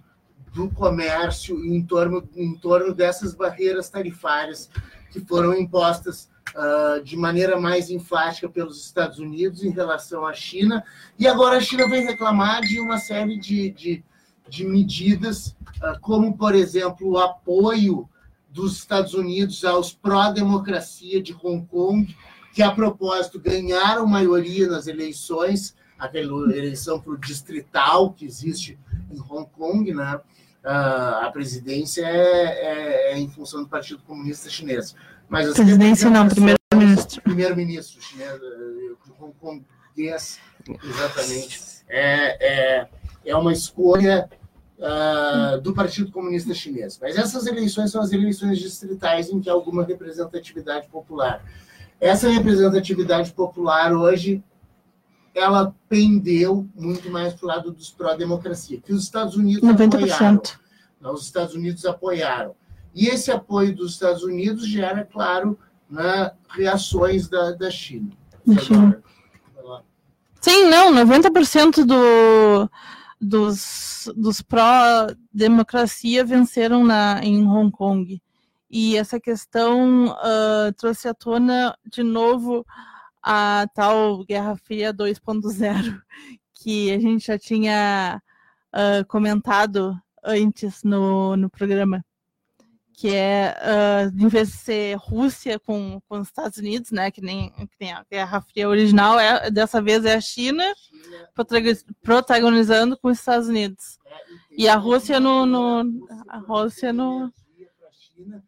do comércio, em torno, em torno dessas barreiras tarifárias que foram impostas ah, de maneira mais enfática pelos Estados Unidos em relação à China, e agora a China vem reclamar de uma série de, de, de medidas, ah, como, por exemplo, o apoio dos Estados Unidos aos pró-democracia de Hong Kong, que, a propósito, ganharam maioria nas eleições, aquela eleição para o distrital que existe em Hong Kong, né? Ah, a presidência é, é- é em função do Partido Comunista Chinês. Mas as Presidência não, representações- primeiro-ministro. primeiro-ministro chinês, hongkonguês, exatamente. É, é, é uma escolha uh, do Partido Comunista Chinês. Mas essas eleições são as eleições distritais em que há alguma representatividade popular. Essa representatividade popular hoje ela pendeu muito mais para o lado dos pró-democracia, que os Estados Unidos 90%. apoiaram. Os Estados Unidos apoiaram. E esse apoio dos Estados Unidos gera, claro, né, reações da, da China. Sim, não, 90% do, dos, dos pró-democracia venceram na, em Hong Kong. E essa questão uh, trouxe à tona de novo a tal Guerra Fria 2.0, que a gente já tinha uh, comentado antes no, no programa, que é, uh, em vez de ser Rússia com, com os Estados Unidos, né, que nem, que nem a Guerra Fria original, é, dessa vez é a China, protagonizando com os Estados Unidos. E a Rússia no, no a Rússia no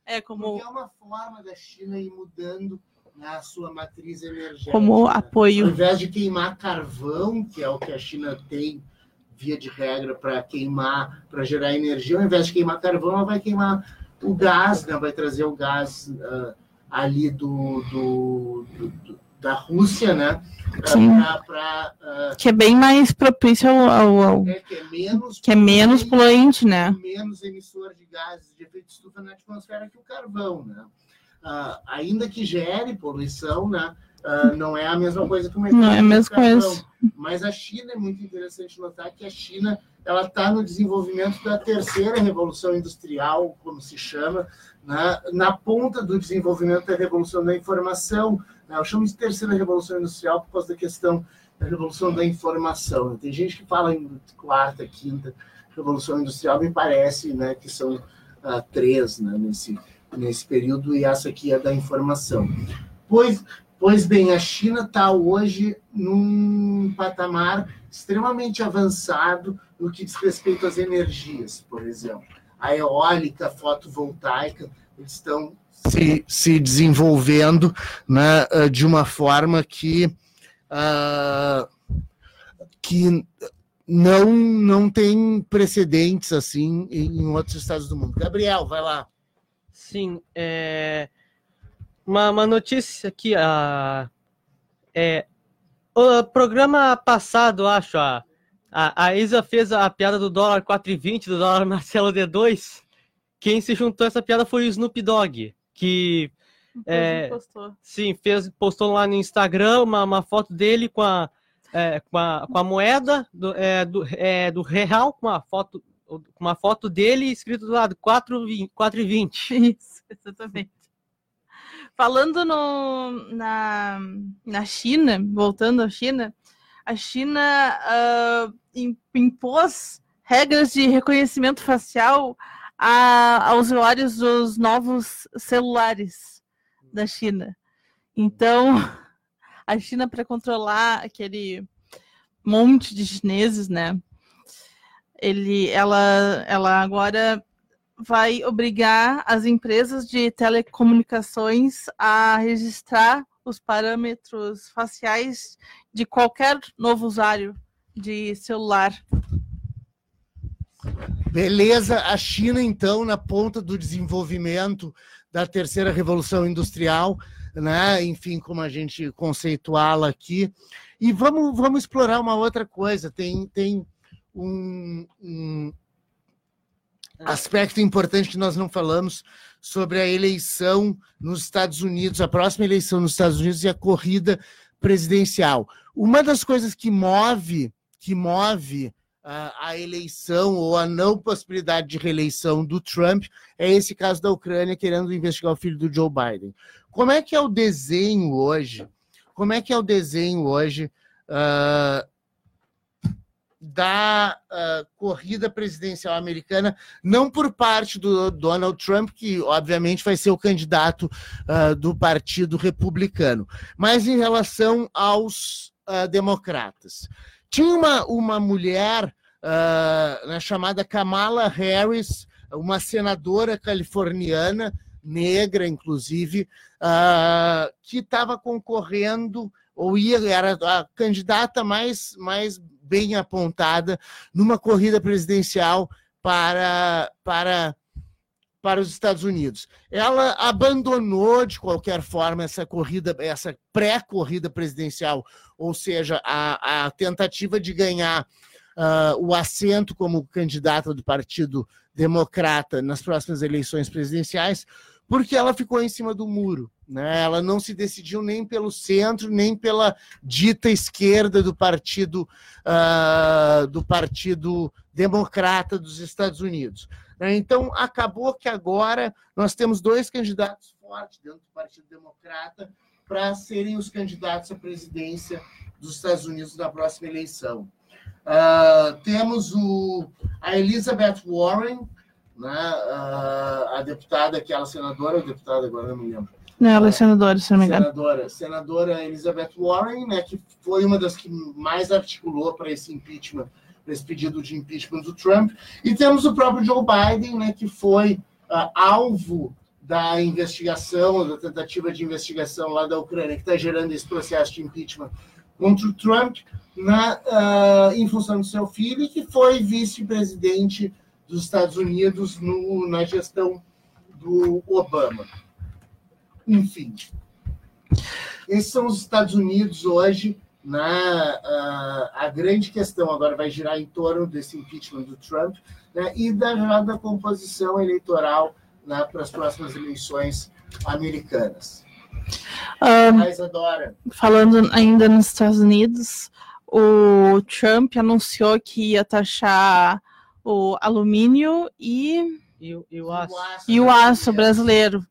é como é uma forma da China ir mudando na sua matriz energética. Como apoio. Ao invés de queimar carvão, que é o que a China tem, via de regra, para queimar, para gerar energia, ao invés de queimar carvão, ela vai queimar o gás, né? vai trazer o gás uh, ali do, do, do, da Rússia, né? Pra, pra, uh, que é bem mais propício ao, ao, ao é, que é menos que é menos poluente, né? Menos emissor de gases de efeito de estufa na atmosfera que o carvão, né? uh, ainda que gere poluição, né? Uh, não é a mesma coisa que uma Não é a mesma coisa. Mas a China é muito interessante notar que a China ela está no desenvolvimento da terceira revolução industrial, como se chama, né? na ponta do desenvolvimento da revolução da informação. Né? Eu chamo de terceira revolução industrial por causa da questão da revolução da informação. Tem gente que fala em quarta, quinta revolução industrial, me parece né, que são uh, três né, nesse, nesse período, e essa aqui é da informação. Pois, pois bem, a China está hoje num patamar extremamente avançado no que diz respeito às energias, por exemplo. A eólica, a fotovoltaica, eles estão se, se desenvolvendo né, de uma forma que, uh, que não, não tem precedentes assim em outros estados do mundo. Gabriel, vai lá. Sim, é... uma, uma notícia aqui, a, é, o programa passado, acho, a, a, a Isa fez a piada do dólar 4,20, do dólar Marcelo D2, quem se juntou a essa piada foi o Snoop Dogg, que é, sim, fez, postou lá no Instagram uma, uma foto dele com a, é, com a, com a moeda do, é, do, é, do real, com a foto uma foto dele escrito do lado 4,20. Isso, exatamente. Falando no, na, na China, voltando à China, a China uh, impôs regras de reconhecimento facial a, a usuários dos novos celulares da China. Então, a China, para controlar aquele monte de chineses, né? ele, ela, ela agora vai obrigar as empresas de telecomunicações a registrar os parâmetros faciais de qualquer novo usuário de celular. Beleza, a China, então, na ponta do desenvolvimento da terceira revolução industrial, né? Enfim, como a gente conceituá-la aqui. E vamos, vamos explorar uma outra coisa. Tem, tem um, um aspecto importante que nós não falamos sobre a eleição nos Estados Unidos, a próxima eleição nos Estados Unidos e a corrida presidencial. Uma das coisas que move, que move a, a eleição ou a não possibilidade de reeleição do Trump é esse caso da Ucrânia querendo investigar o filho do Joe Biden. Como é que é o desenho hoje? Como é que é o desenho hoje uh, da uh, corrida presidencial americana, não por parte do Donald Trump, que obviamente vai ser o candidato uh, do Partido Republicano, mas em relação aos uh, democratas. Tinha uma, uma mulher né, chamada Kamala Harris, uma senadora californiana, negra, inclusive, que estava concorrendo ou ia, era a candidata mais, mais bem apontada numa corrida presidencial para, para, para os Estados Unidos. Ela abandonou, de qualquer forma, essa corrida, essa pré-corrida presidencial, ou seja, a, a tentativa de ganhar uh, o assento como candidata do Partido Democrata nas próximas eleições presidenciais, porque ela ficou em cima do muro. Né? Ela não se decidiu nem pelo centro, nem pela dita esquerda do partido uh, do Partido Democrata dos Estados Unidos. Né? Então, acabou que agora nós temos dois candidatos fortes dentro do Partido Democrata para serem os candidatos à presidência dos Estados Unidos na próxima eleição. Uh, temos o, a Elizabeth Warren, né, uh, a deputada, aquela senadora, ou deputada, agora não me lembro. Não, ela é senadora, se não me engano. Senadora, senadora Elizabeth Warren, né, que foi uma das que mais articulou para esse impeachment, para esse pedido de impeachment do Trump. E temos o próprio Joe Biden, né, que foi uh, alvo da investigação, da tentativa de investigação lá da Ucrânia, que está gerando esse processo de impeachment contra o Trump, na, uh, em função do seu filho, que foi vice-presidente dos Estados Unidos no, na gestão do Obama. Enfim, esses são os Estados Unidos hoje. Na, uh, a grande questão agora vai girar em torno desse impeachment do Trump né, e da, da composição eleitoral né, para as próximas eleições americanas. Um, falando ainda nos Estados Unidos, o Trump anunciou que ia taxar o alumínio e, e, e o aço, e o aço brasileiro.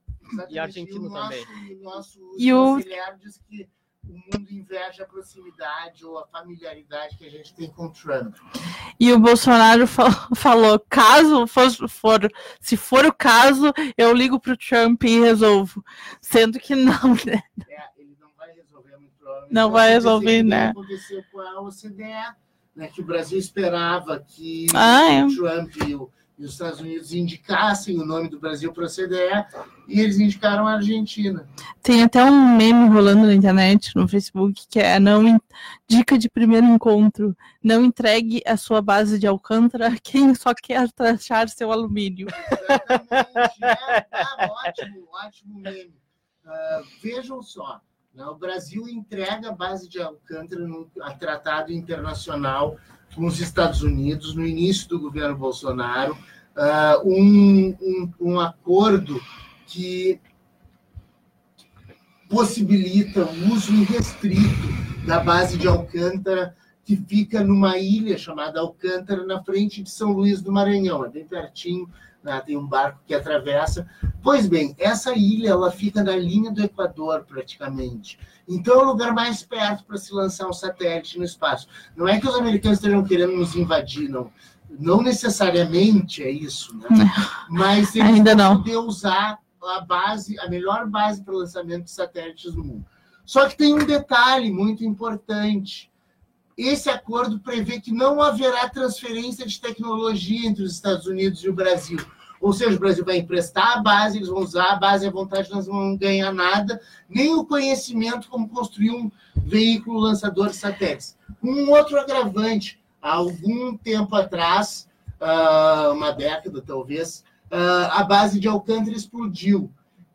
E argentino também. Nosso, e o diz que o mundo inveja a proximidade ou a familiaridade que a gente tem com o Trump. E o Bolsonaro falou: caso for, for, se for o caso, eu ligo para o Trump e resolvo. Sendo que não, né? É, ele não vai resolver muito provavelmente. Não vai resolver, né? aconteceu com a OCDE, né? Que o Brasil esperava que ah, é. o Trump e o e os Estados Unidos indicassem o nome do Brasil para a OCDE e eles indicaram a Argentina. Tem até um meme rolando na internet, no Facebook, que é não dica de primeiro encontro: não entregue a sua base de Alcântara a quem só quer taxar seu alumínio. Exatamente. É, tá, ótimo, ótimo meme. Uh, vejam só. Né, o Brasil entrega a base de Alcântara no tratado internacional com os Estados Unidos no início do governo Bolsonaro, uh, um, um, um acordo que possibilita o uso irrestrito da base de Alcântara, que fica numa ilha chamada Alcântara, na frente de São Luís do Maranhão, é bem pertinho, né? tem um barco que atravessa. Pois bem, essa ilha ela fica na linha do Equador, praticamente. Então é o lugar mais perto para se lançar um satélite no espaço. Não é que os americanos estejam querendo nos invadir, não. Não necessariamente é isso, né? Mas eles Ainda não poder usar a base, a melhor base para o lançamento de satélites no mundo. Só que tem um detalhe muito importante. Esse acordo prevê que não haverá transferência de tecnologia entre os Estados Unidos e o Brasil. Ou seja, o Brasil vai emprestar a base, eles vão usar a base à vontade, nós não vamos ganhar nada, nem o conhecimento como construir um veículo lançador de satélites. Um outro agravante, há algum tempo atrás, ah, uma década talvez, ah, a base de Alcântara explodiu,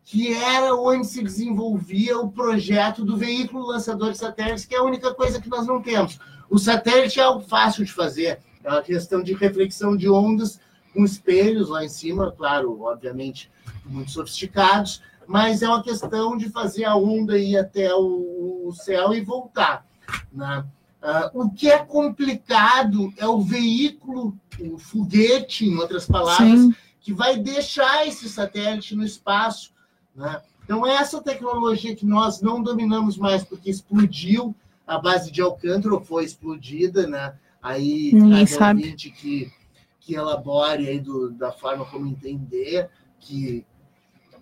que era onde se desenvolvia o projeto do veículo lançador de satélites, que é a única coisa que nós não temos. O satélite é algo fácil de fazer, é uma questão de reflexão de ondas com espelhos lá em cima, claro, obviamente, muito sofisticados, mas é uma questão de fazer a onda ir até o, céu e voltar. Né? Uh, o que é complicado é o veículo, o foguete, em outras palavras, Sim. que vai deixar esse satélite no espaço. Né? Então, essa tecnologia que nós não dominamos mais, porque explodiu a base de Alcântara, ou foi explodida, né? aí Ninguém sabe. que que elabore aí do, da forma como entender, que,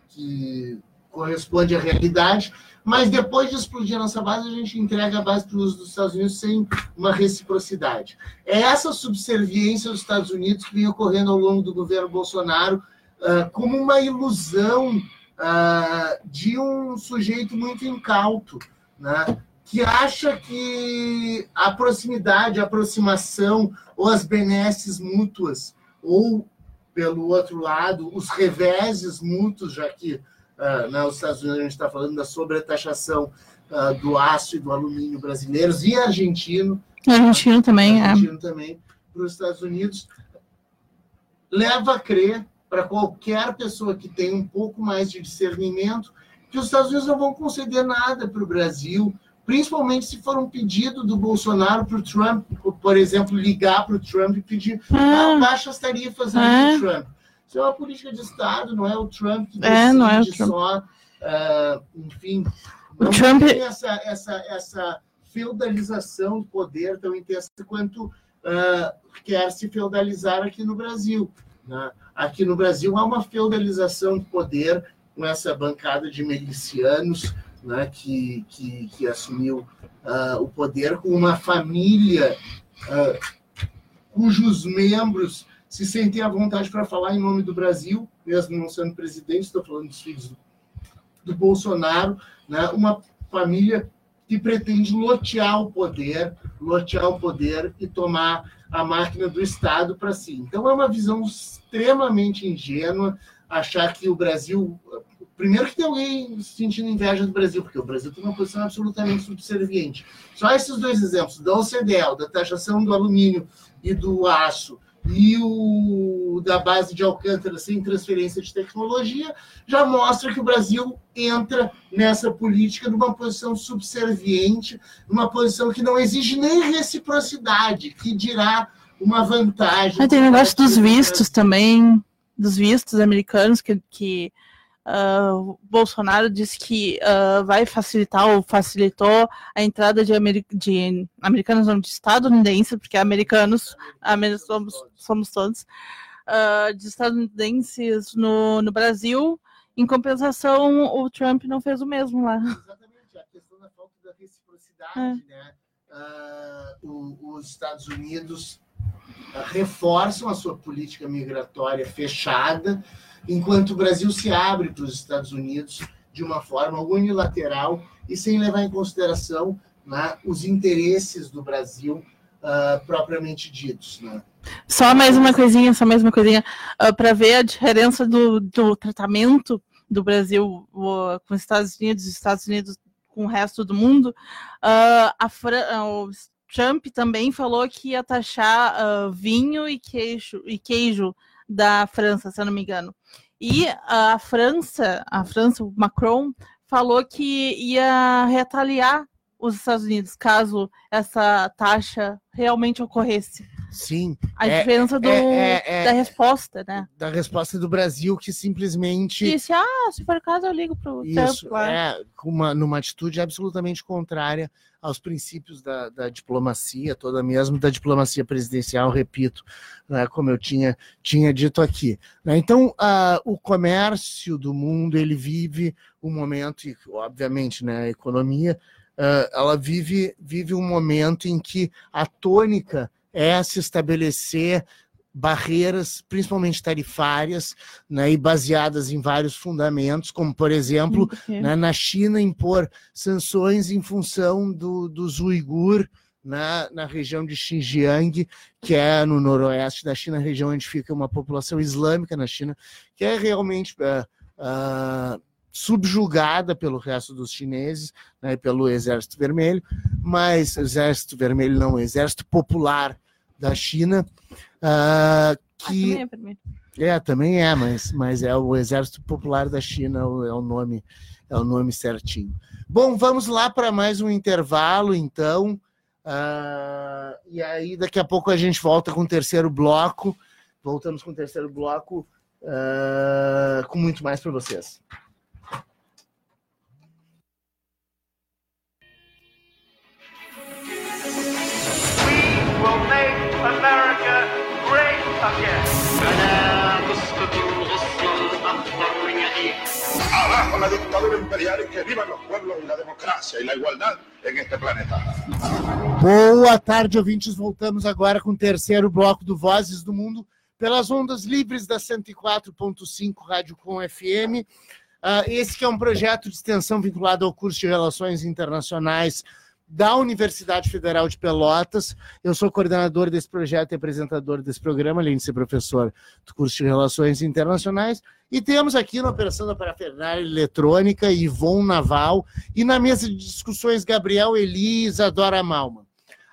que corresponde à realidade, mas depois de explodir a nossa base, a gente entrega a base para o uso dos Estados Unidos sem uma reciprocidade. É essa subserviência dos Estados Unidos que vem ocorrendo ao longo do governo Bolsonaro, uh, como uma ilusão uh, de um sujeito muito incauto, né? que acha que a proximidade, a aproximação ou as benesses mútuas, ou, pelo outro lado, os reveses mútuos, já que uh, nos Estados Unidos a gente está falando da sobretaxação uh, do aço e do alumínio brasileiros e argentino. Argentino também, argentino é. também, para os Estados Unidos, leva a crer para qualquer pessoa que tem um pouco mais de discernimento que os Estados Unidos não vão conceder nada para o Brasil, principalmente se for um pedido do Bolsonaro para o Trump, por exemplo, ligar para o Trump e pedir ah, a taxa estaria fazendo é. o Trump. Isso é uma política de Estado, não é o Trump que decide é, não é o Trump. só, uh, enfim, não o Trump... tem essa, essa, essa feudalização do poder tão intensa quanto uh, quer se feudalizar aqui no Brasil. Né? Aqui no Brasil há uma feudalização de poder com essa bancada de milicianos né, que, que, que assumiu uh, o poder com uma família uh, cujos membros se sentem à vontade para falar em nome do Brasil, mesmo não sendo presidente, estou falando dos filhos do, do Bolsonaro, né, uma família que pretende lotear o poder, lotear o poder e tomar a máquina do Estado para si. Então é uma visão extremamente ingênua achar que o Brasil. Primeiro que tem alguém sentindo inveja do Brasil, porque o Brasil tem uma posição absolutamente subserviente. Só esses dois exemplos, da OCDE, da taxação do alumínio e do aço, e o da base de Alcântara sem transferência de tecnologia, já mostra que o Brasil entra nessa política numa posição subserviente, numa posição que não exige nem reciprocidade, que dirá uma vantagem. tem negócio dos vistos também, dos vistos americanos que, que Uh, Bolsonaro disse que uh, vai facilitar ou facilitou a entrada de, amer de americanos, não, de estadunidenses, porque americanos, americanos somos, somos todos, uh, de estadunidenses no, no Brasil. Em compensação, o Trump não fez o mesmo lá. Exatamente, a questão da falta da reciprocidade, é. né? Os Estados Unidos reforçam a sua política migratória fechada, enquanto o Brasil se abre para os Estados Unidos de uma forma unilateral e sem levar em consideração né, os interesses do Brasil uh, propriamente ditos. Né? Só mais uma coisinha, só mais uma coisinha, uh, para ver a diferença do, do tratamento do Brasil uh, com os Estados Unidos, os Estados Unidos com o resto do mundo. a Fran Trump também falou que ia taxar vinho e queijo, e queijo da França, se eu não me engano. E a França, a França, o Macron, falou que ia retaliar os Estados Unidos caso essa taxa realmente ocorresse. Sim. A é, diferença do, é, é, é, da resposta, né? Da resposta do Brasil que simplesmente. Disse, ah, se for caso, eu ligo para o Isso, Trump, é, uma, numa atitude absolutamente contrária aos princípios da, da diplomacia, toda mesmo da diplomacia presidencial, repito, né, como eu tinha, tinha dito aqui. Né? Então, uh, o comércio do mundo, ele vive um momento, e obviamente, né, a economia, uh, ela vive, vive um momento em que a tônica é se estabelecer barreiras, principalmente tarifárias, né, e baseadas em vários fundamentos, como, por exemplo, né, na China impor sanções em função do, dos uigur na, na região de Xinjiang, que é no noroeste da China, região onde fica uma população islâmica na China, que é realmente uh, uh, subjugada pelo resto dos chineses, né, pelo Exército Vermelho, mas Exército Vermelho não, Exército Popular da China, uh, que ah, também é, é, também é, mas, mas é o Exército Popular da China, é o nome é o nome certinho. Bom, vamos lá para mais um intervalo, então. Uh, e aí, daqui a pouco a gente volta com o terceiro bloco. Voltamos com o terceiro bloco uh, com muito mais para vocês. Abajo la dictadura imperial y que vivan los pueblos y la democracia y la igualdad en este planeta. Boa tarde, ouvintes. Voltamos agora com o terceiro bloco do Vozes do Mundo pelas ondas livres da 104.5 Rádio Com FM. Uh, esse que é um projeto de extensão vinculado ao curso de Relações Internacionais da Universidade Federal de Pelotas. Eu sou coordenador desse projeto e apresentador desse programa, além de ser professor do curso de Relações Internacionais. E temos aqui na operação da parafernália eletrônica Ivon Naval e na mesa de discussões Gabriel Eli e Isadora Malman.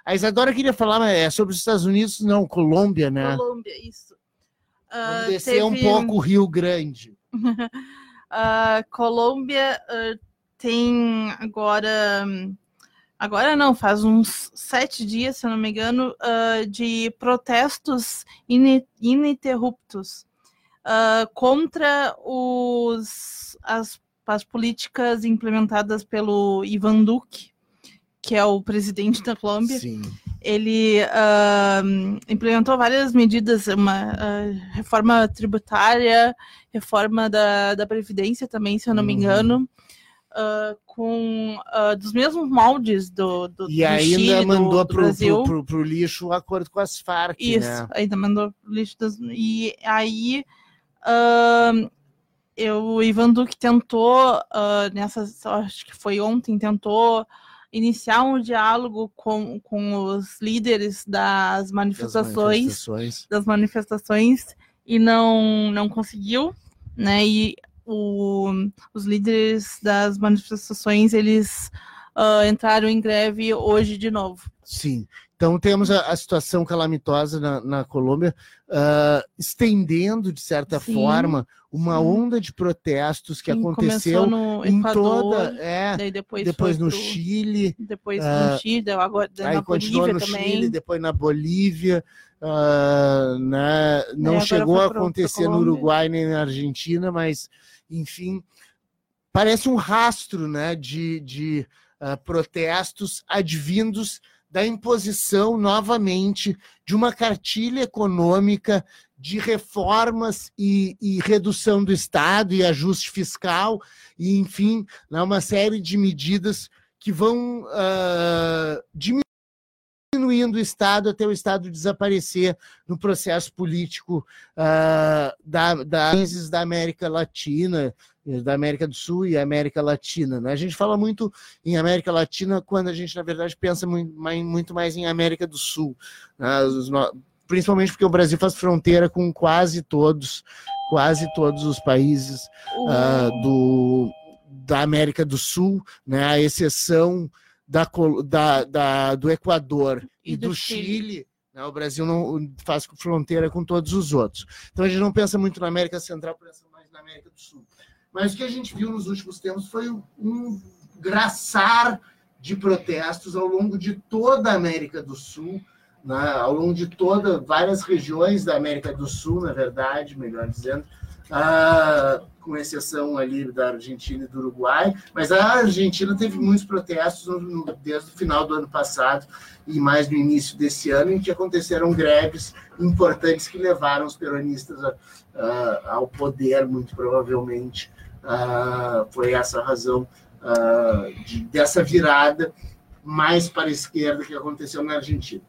A Isadora queria falar é, sobre os Estados Unidos, não, Colômbia, né? Colômbia, isso. Vamos uh, descer teve... um pouco o Rio Grande. uh, Colômbia uh, tem agora agora não, faz uns sete dias, se eu não me engano, uh, de protestos ininterruptos uh, contra os, as, as políticas implementadas pelo Ivan Duque, que é o presidente da Colômbia. Sim. Ele uh, implementou várias medidas, uma reforma tributária, reforma da, da Previdência também, se eu não me uhum. engano uh, com uh, dos mesmos moldes do, do E do ainda Chile, mandou do, do pro, Brasil. pro, pro, pro, lixo o acordo com as Farc, Isso, né? ainda mandou pro lixo das... E aí uh, eu, o Ivan Duque tentou, nessa, acho que foi ontem, tentou iniciar um diálogo com, com os líderes das manifestações, das manifestações, das manifestações e não, não conseguiu, né? E o, os líderes das manifestações eles uh, entraram em greve hoje de novo. Sim. Então temos a, a situação calamitosa na, na Colômbia, uh, estendendo, de certa Sim. forma, uma Sim. onda de protestos que Sim, aconteceu em Equador, toda. É, depois, depois no pro, Chile. Depois uh, no Chile, agora aí na continuou Bolívia no também. Chile, depois na Bolívia. Uh? Não É, chegou a pro- acontecer no. Uruguai nem na Argentina, mas, enfim, parece um rastro né, de, de ah, protestos advindos da imposição novamente de uma cartilha econômica de reformas e, e redução do Estado e ajuste fiscal, e, enfim, né, uma série de medidas que vão ah, diminuindo o Estado até o Estado desaparecer no processo político ah, da, da, da América Latina, eh, da América do Sul e América Latina. Né? A gente fala muito em América Latina quando a gente, na verdade, pensa muito mais, em América do Sul. né? Principalmente porque o Brasil faz fronteira com quase todos, quase todos os países ah, do, da América do Sul, né, à exceção da, da, da- do Equador e, E do do, Chile. Chile. né, o Brasil não faz fronteira com todos os outros. Então a gente não pensa muito na América Central, pensa mais na América do Sul. Mas o que a gente viu nos últimos tempos foi um graçar de protestos ao longo de toda a América do Sul, né, ao longo de toda várias regiões da América do Sul, na verdade, melhor dizendo, ah, com exceção ali da Argentina e do Uruguai, mas a Argentina teve muitos protestos no- desde o final do ano passado e mais no início desse ano, em que aconteceram greves importantes que levaram os peronistas a- a- ao poder, muito provavelmente. Ah, foi essa a razão ah, de- dessa virada mais para a esquerda que aconteceu na Argentina.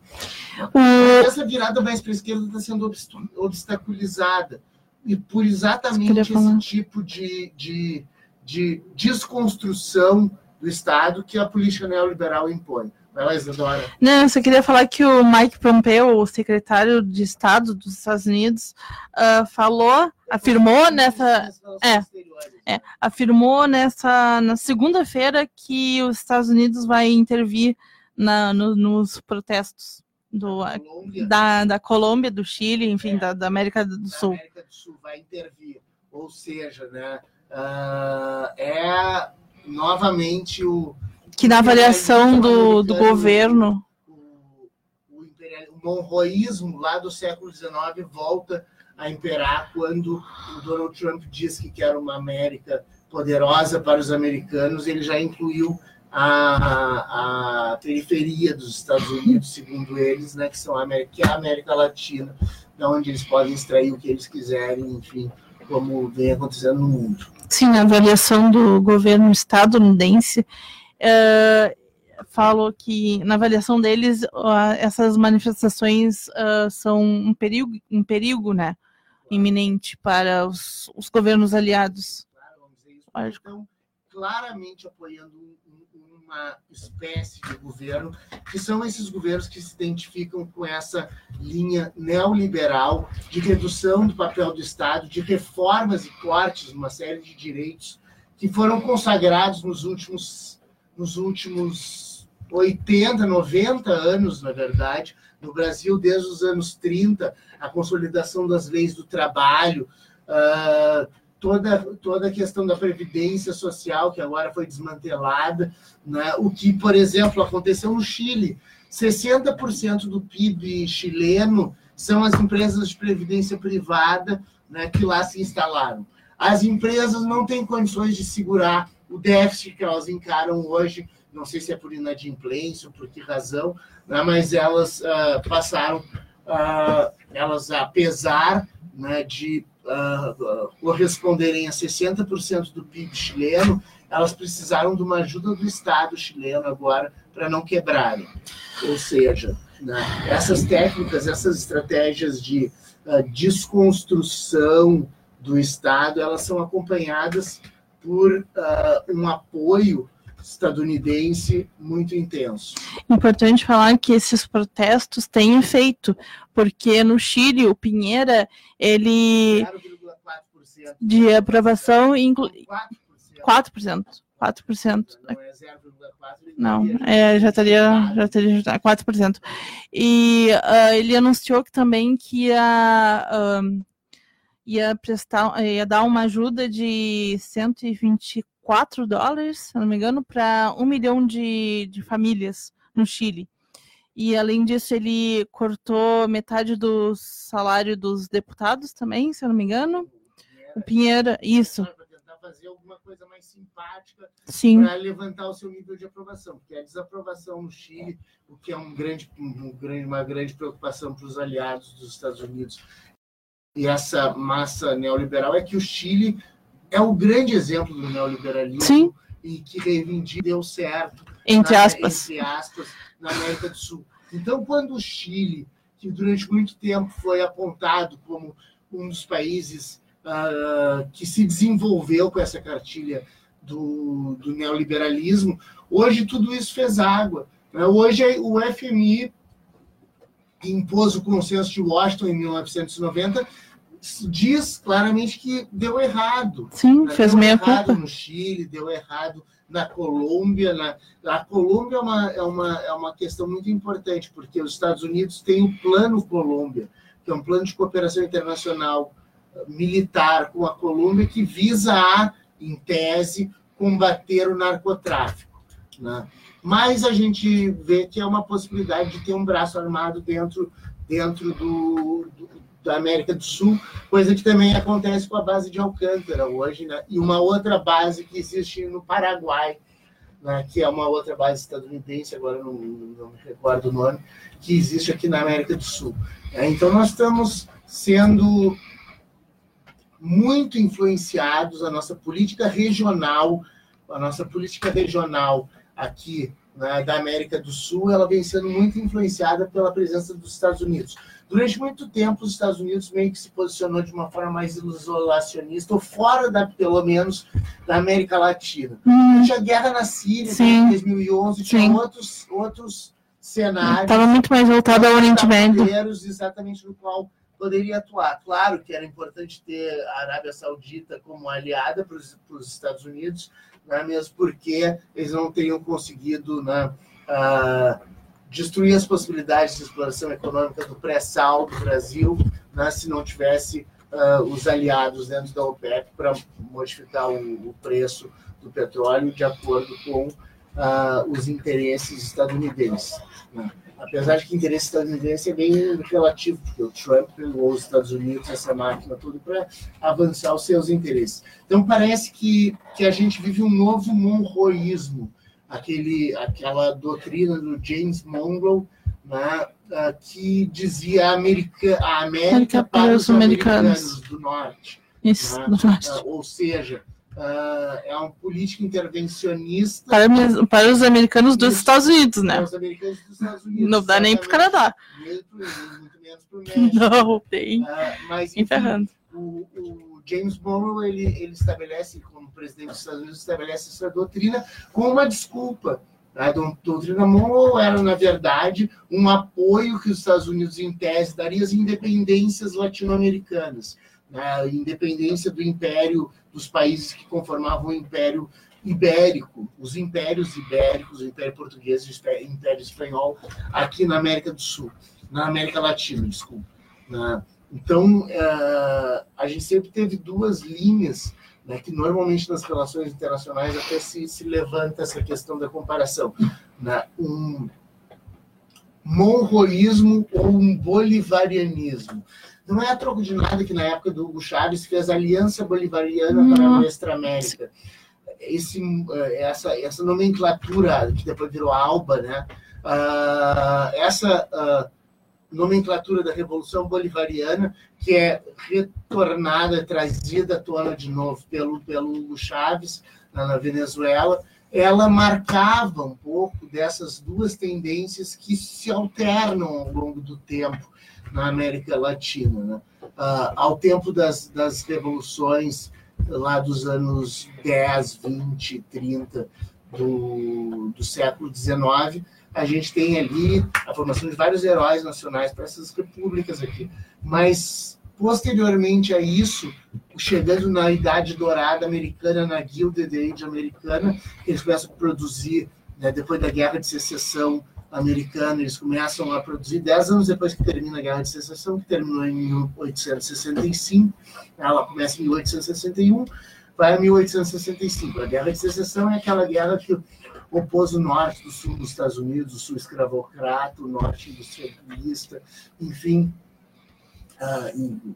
Essa virada mais para a esquerda está sendo obst- obstaculizada e por exatamente falar. esse tipo de, de, de desconstrução do Estado que a política neoliberal impõe. Vai lá, Isadora. Não, eu só queria falar que o Mike Pompeo, o secretário de Estado dos Estados Unidos, ah, falou, afirmou nessa, é. é, afirmou nessa na segunda-feira que os Estados Unidos vai intervir na, no- nos protestos do, Colômbia, da, da Colômbia, do Chile, enfim, da, da América do da Sul. América do Sul vai intervir. Ou seja, né, ah, é novamente o, Que na avaliação do, do governo, o, o, o monroísmo lá do século XIX volta a imperar quando o Donald Trump diz que quer uma América poderosa para os americanos, ele já incluiu a, a periferia dos Estados Unidos, segundo eles, né, que, são a América, que é a América Latina, da onde eles podem extrair o que eles quiserem, enfim, como vem acontecendo no mundo. sim, a avaliação do governo estadunidense eh, falou que na avaliação deles ah, essas manifestações ah, são um perigo, um perigo, né, iminente para os, os governos aliados. Lógico. Então, claramente apoiando um- um- uma espécie de governo, que são esses governos que se identificam com essa linha neoliberal de redução do papel do Estado, de reformas e cortes numa série de direitos que foram consagrados nos últimos, nos últimos 80, 90 anos, na verdade, no Brasil, desde os anos 30, a consolidação das leis do trabalho, ah, toda, toda a questão da previdência social, que agora foi desmantelada, né? o que, por exemplo, aconteceu no Chile. 60% do PIB chileno são as empresas de previdência privada né, que lá se instalaram. As empresas não têm condições de segurar o déficit que elas encaram hoje, não sei se é por inadimplência ou por que razão, né, mas elas ah, passaram, ah, elas, apesar né, de ah, ah, corresponderem a 60% do PIB chileno, elas precisaram de uma ajuda do Estado chileno agora para não quebrarem. Ou seja, né, essas técnicas, essas estratégias de ah, desconstrução do Estado, elas são acompanhadas por ah, um apoio estadunidense muito intenso. Importante falar que esses protestos têm efeito, porque no Chile, o Pinheira, ele 0,4%. de aprovação inclu... 4%. 4%. 4%. Não é 0,4%. Não, ele é, já teria, já teria já- 4%. E ah, ele anunciou que também que ia, ahn, ia prestar, ia dar uma ajuda de 124 dólares, se não me engano, para um milhão de, de famílias no Chile. E além disso, ele cortou metade do salário dos deputados também, se eu não me engano. O Pinheira, isso, Para tentar fazer alguma coisa mais simpática sim. para levantar o seu nível de aprovação, porque a desaprovação no Chile, o que é um grande, um grande, uma grande preocupação para os aliados dos Estados Unidos e essa massa neoliberal é que o Chile é o grande exemplo do neoliberalismo Sim. e que reivindica deu certo Entre na- aspas. entre aspas, na América do Sul. Então, quando o Chile, que durante muito tempo foi apontado como um dos países ah, que se desenvolveu com essa cartilha do, do neoliberalismo, hoje tudo isso fez água. né? Hoje o FMI impôs o consenso de Washington em 1990 diz claramente que deu errado. Sim, Né? fez deu meia errado culpa. no Chile, deu errado na Colômbia. Na... A Colômbia é uma, é, uma, é uma questão muito importante, porque os Estados Unidos têm o Plano Colômbia, que é um plano de cooperação internacional eh, militar com a Colômbia que visa a, em tese, combater o narcotráfico. Né? Mas a gente vê que é uma possibilidade de ter um braço armado dentro, dentro do, do- da América do Sul, coisa que também acontece com a base de Alcântara hoje, né? e uma outra base que existe no Paraguai, né? que é uma outra base estadunidense, agora não, não me recordo o nome, que existe aqui na América do Sul. né? Então nós estamos sendo muito influenciados, a nossa política regional, a nossa política regional aqui né, da América do Sul, ela vem sendo muito influenciada pela presença dos Estados Unidos. Durante muito tempo, os Estados Unidos meio que se posicionou de uma forma mais isolacionista, ou fora, da, pelo menos, da América Latina. Hum, Tinha guerra na Síria Sim. em 2011, tinha Sim. outros, outros cenários Estava muito mais voltado ao Oriente Médio. exatamente no qual poderia atuar. Claro que era importante ter a Arábia Saudita como aliada para os Estados Unidos, né, mesmo porque eles não teriam conseguido né, ah, destruir as possibilidades de exploração econômica do pré-sal do Brasil né, se não tivesse ah, os aliados dentro da OPEP para modificar o, o preço do petróleo de acordo com ah, os interesses estadunidenses. né? Apesar de que o interesse estadunidense é bem relativo, porque o Trump pegou os Estados Unidos, essa máquina toda, para avançar os seus interesses. Então, parece que, que a gente vive um novo monroísmo, aquele, aquela doutrina do James Monroe, né, ah, que dizia a América, a América América para os americanos. americanos do Norte. Isso, né? do norte. Ah, ou seja, ah, é um político intervencionista Para, para os americanos dos Isso. Estados Unidos, para né? os americanos dos Estados Unidos. Não dá nem para o. Canadá. Nem pro- muito menos para o México. Não, tem. Ah, mas, enfim, o, o James Monroe ele, ele estabelece, presidente dos Estados Unidos, estabelece essa doutrina com uma desculpa. A doutrina Monroe era, na verdade, um apoio que os Estados Unidos, em tese, daria às independências latino-americanas, né? a independência do império, dos países que conformavam o império ibérico, os impérios ibéricos, o império português e o império espanhol, aqui na América do Sul, na América Latina, desculpa. Né? Então, uh, a gente sempre teve duas linhas, né, que normalmente nas relações internacionais até se, se levanta essa questão da comparação. Né? Um monroísmo ou um bolivarianismo. Não é a troco de nada que na época do Hugo Chávez fez a Aliança Bolivariana hum. para a Nuestra América. Esse, eh, essa, essa nomenclatura, que depois virou ALBA, né? Uh, essa uh, nomenclatura da Revolução Bolivariana, que é retornada, trazida à tona de novo pelo, pelo Hugo Chávez, na Venezuela, ela marcava um pouco dessas duas tendências que se alternam ao longo do tempo na América Latina. Né? Uh, ao tempo das, das revoluções lá dos anos 10, 20, 30 do, do século XIX, a gente tem ali a formação de vários heróis nacionais para essas repúblicas aqui. Mas, posteriormente a isso, chegando na Idade Dourada americana, na Gilded Age americana, eles começam a produzir, né, depois da Guerra de Secessão americana, eles começam a produzir, dez anos depois que termina a Guerra de Secessão, que terminou em 1865, ela começa em 1861, vai a 1865. A Guerra de Secessão é aquela guerra que opôs o norte do sul dos Estados Unidos, o sul escravocrata, o norte industrialista, enfim, uh,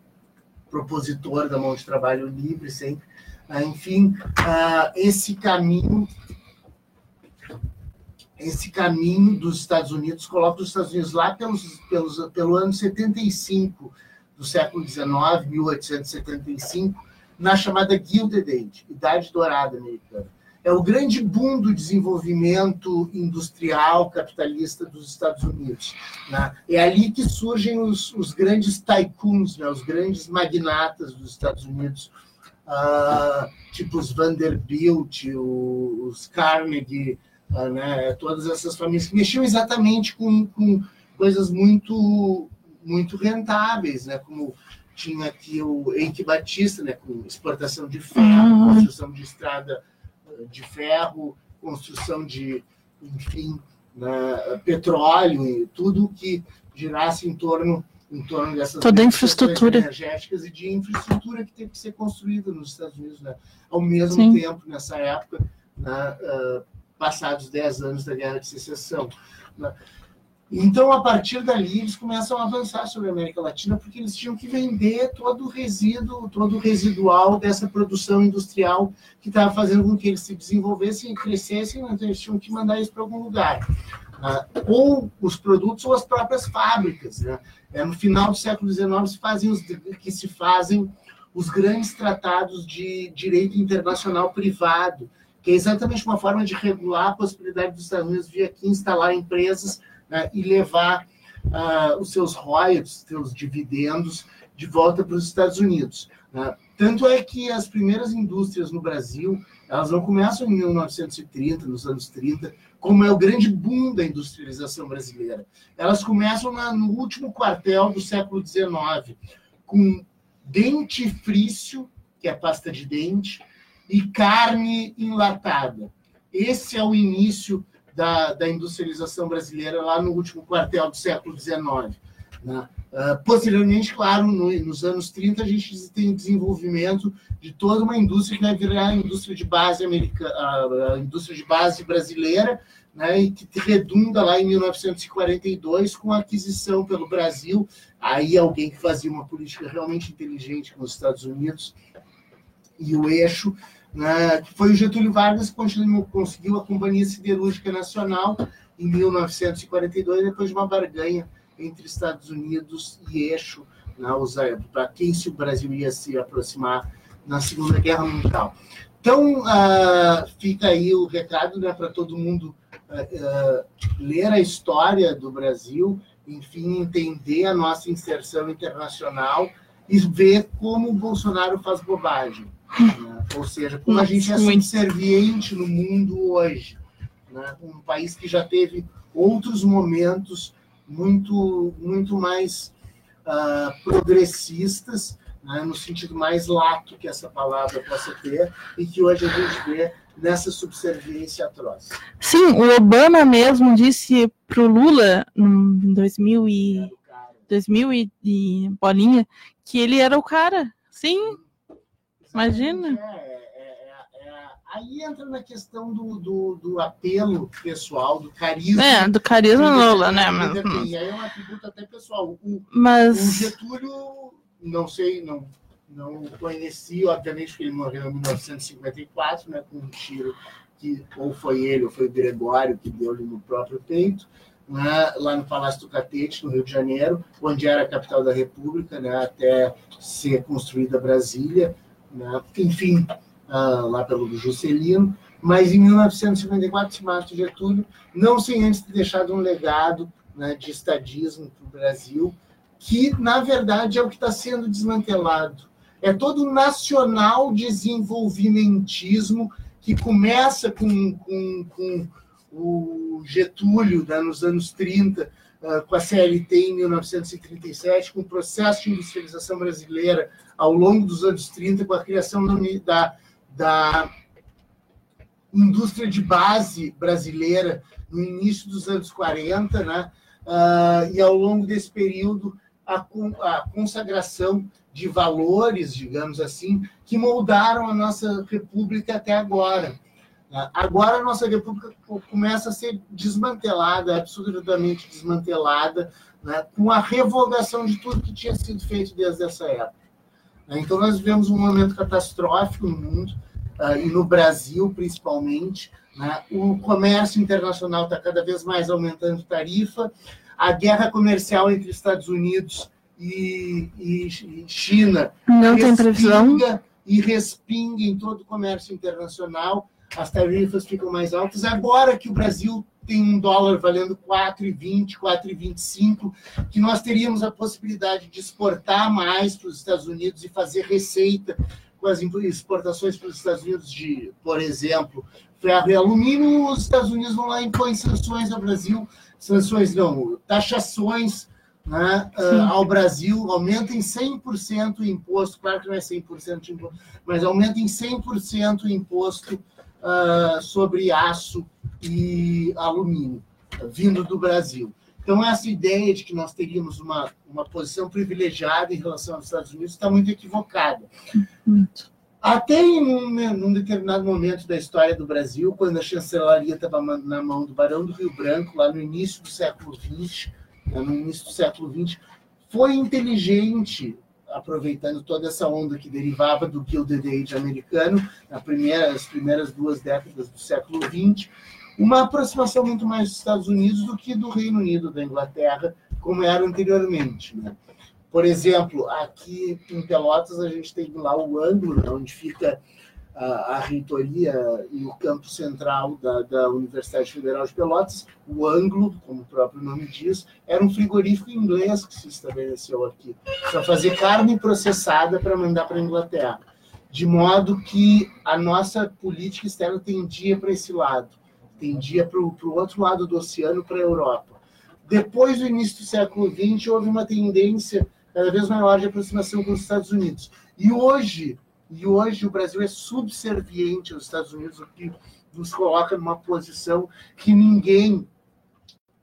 propositor da mão de trabalho livre sempre. Uh, enfim, uh, esse caminho esse caminho dos Estados Unidos coloca os Estados Unidos lá pelos, pelos, pelo ano 75 do século XIX, 1875, na chamada Gilded Age, Idade Dourada Americana é o grande boom do desenvolvimento industrial capitalista dos Estados Unidos. Né? É ali que surgem os, os grandes tycoons, né? os grandes magnatas dos Estados Unidos, uh, tipo os Vanderbilt, os Carnegie, uh, né? todas essas famílias que mexiam exatamente com, com coisas muito, muito rentáveis, né? como tinha aqui o Eike Batista, né? com exportação de ferro, uhum. construção de estrada de ferro, construção de, enfim, né, petróleo e tudo que girasse em torno em torno dessas toda infraestrutura energéticas e de infraestrutura que teve que ser construída nos Estados Unidos, né? ao mesmo Sim. tempo nessa época, né, uh, passados 10 anos da Guerra de Secessão. Né? Então, a partir dali, eles começam a avançar sobre a América Latina, porque eles tinham que vender todo o resíduo, todo o residual dessa produção industrial que estava fazendo com que eles se desenvolvessem e crescessem, então eles tinham que mandar isso para algum lugar. Né? Ou os produtos ou as próprias fábricas. Né? É, no final do século XIX se fazem os, que se fazem os grandes tratados de direito internacional privado, que é exatamente uma forma de regular a possibilidade dos Estados Unidos vir aqui instalar empresas né, e levar uh, os seus royalties, seus dividendos, de volta para os Estados Unidos. Né? Tanto é que as primeiras indústrias no Brasil, elas não começam em 1930, nos anos 30, como é o grande boom da industrialização brasileira. Elas começam na, no último quartel do século XIX, com dentifrício, que é pasta de dente, e carne enlatada. Esse é o início da, da industrialização brasileira lá no último quartel do século XIX. Né? Uh, posteriormente, claro, no, nos anos 30, a gente tem desenvolvimento de toda uma indústria que vai virar a indústria de base americana, a indústria de base brasileira, né, e que redunda lá em 1942 com a aquisição pelo Brasil, aí alguém que fazia uma política realmente inteligente com os Estados Unidos e o eixo né, que foi o Getúlio Vargas que conseguiu a Companhia Siderúrgica Nacional em 1942, depois de uma barganha entre Estados Unidos e Eixo, né, para quem se o Brasil ia se aproximar na Segunda Guerra Mundial. Então, uh, fica aí o recado né, para todo mundo uh, uh, ler a história do Brasil, enfim, entender a nossa inserção internacional e ver como o Bolsonaro faz bobagem. Né? Ou seja, como a gente é subserviente no mundo hoje. Né? Um país que já teve outros momentos muito, muito mais uh, progressistas, né? no sentido mais lato que essa palavra possa ter, e que hoje a gente vê nessa subserviência atroz. Sim, o Obama mesmo disse para o Lula, em 2000 e, 2000 e, e bolinha, que ele era o cara. Sim, imagina. É, é, é, aí entra na questão do, do, do, apelo pessoal, do carisma. É, do carisma Lula, né? Mas, e aí é um atributo até pessoal. O, mas... o Getúlio, não sei, não, não conheci, obviamente, porque ele morreu em 1954, né, com um tiro que ou foi ele ou foi o Gregório que deu-lhe no próprio peito, né, lá no Palácio do Catete, no Rio de Janeiro, onde era a capital da República, né, até ser construída Brasília, né, enfim, uh, lá pelo Juscelino. Mas em 1954 se mata Getúlio, não sem antes ter deixado um legado né, de estadismo para o Brasil, que, na verdade, é o que está sendo desmantelado é todo um nacional desenvolvimentismo que começa com, com, com o Getúlio, né, nos anos 30, uh, com a CLT em 1937, com o processo de industrialização brasileira ao longo dos anos 30, com a criação da, da indústria de base brasileira no início dos anos 40, né? Uh, e ao longo desse período a, a consagração de valores, digamos assim, que moldaram a nossa república até agora. Agora a nossa república começa a ser desmantelada, absolutamente desmantelada, né, com a revogação de tudo que tinha sido feito desde essa época. Então nós vivemos um momento catastrófico no mundo, uh, e no Brasil principalmente. Né? O comércio internacional está cada vez mais aumentando tarifa, a guerra comercial entre Estados Unidos e, e, China não tem previsão e respinga em todo o comércio internacional, as tarifas ficam mais altas. Agora que o Brasil tem um dólar valendo 4,20, 4,25, que nós teríamos a possibilidade de exportar mais para os Estados Unidos e fazer receita com as exportações para os Estados Unidos de, por exemplo, ferro e alumínio, os Estados Unidos vão lá e impõem sanções ao Brasil, sanções não, taxações né, uh, ao Brasil, aumenta em 100% o imposto, claro que não é 100% de imposto, mas aumenta em 100% o imposto uh, sobre aço e alumínio, vindo do Brasil. Então, essa ideia de que nós teríamos uma, uma posição privilegiada em relação aos Estados Unidos está muito equivocada. Até em um, num determinado momento da história do Brasil, quando a chancelaria estava na mão do Barão do Rio Branco, lá no início do século XX, né, no início do século XX, foi inteligente, aproveitando toda essa onda que derivava do Gilded Age americano, na primeira, nas primeiras duas décadas do século XX, uma aproximação muito mais dos Estados Unidos do que do Reino Unido, da Inglaterra, como era anteriormente. Né? Por exemplo, aqui em Pelotas a gente tem lá o ângulo, né, onde fica a, reitoria e o campo central da, da Universidade Federal de Pelotas, o ângulo, como o próprio nome diz, era um frigorífico inglês que se estabeleceu aqui, para fazer carne processada para mandar para a Inglaterra. De modo que a nossa política externa tendia para esse lado, tendia para o outro lado do oceano, para a Europa. Depois do início do século XX, houve uma tendência cada vez maior de aproximação com os Estados Unidos. E hoje, e hoje o Brasil é subserviente aos Estados Unidos, o que nos coloca numa posição que ninguém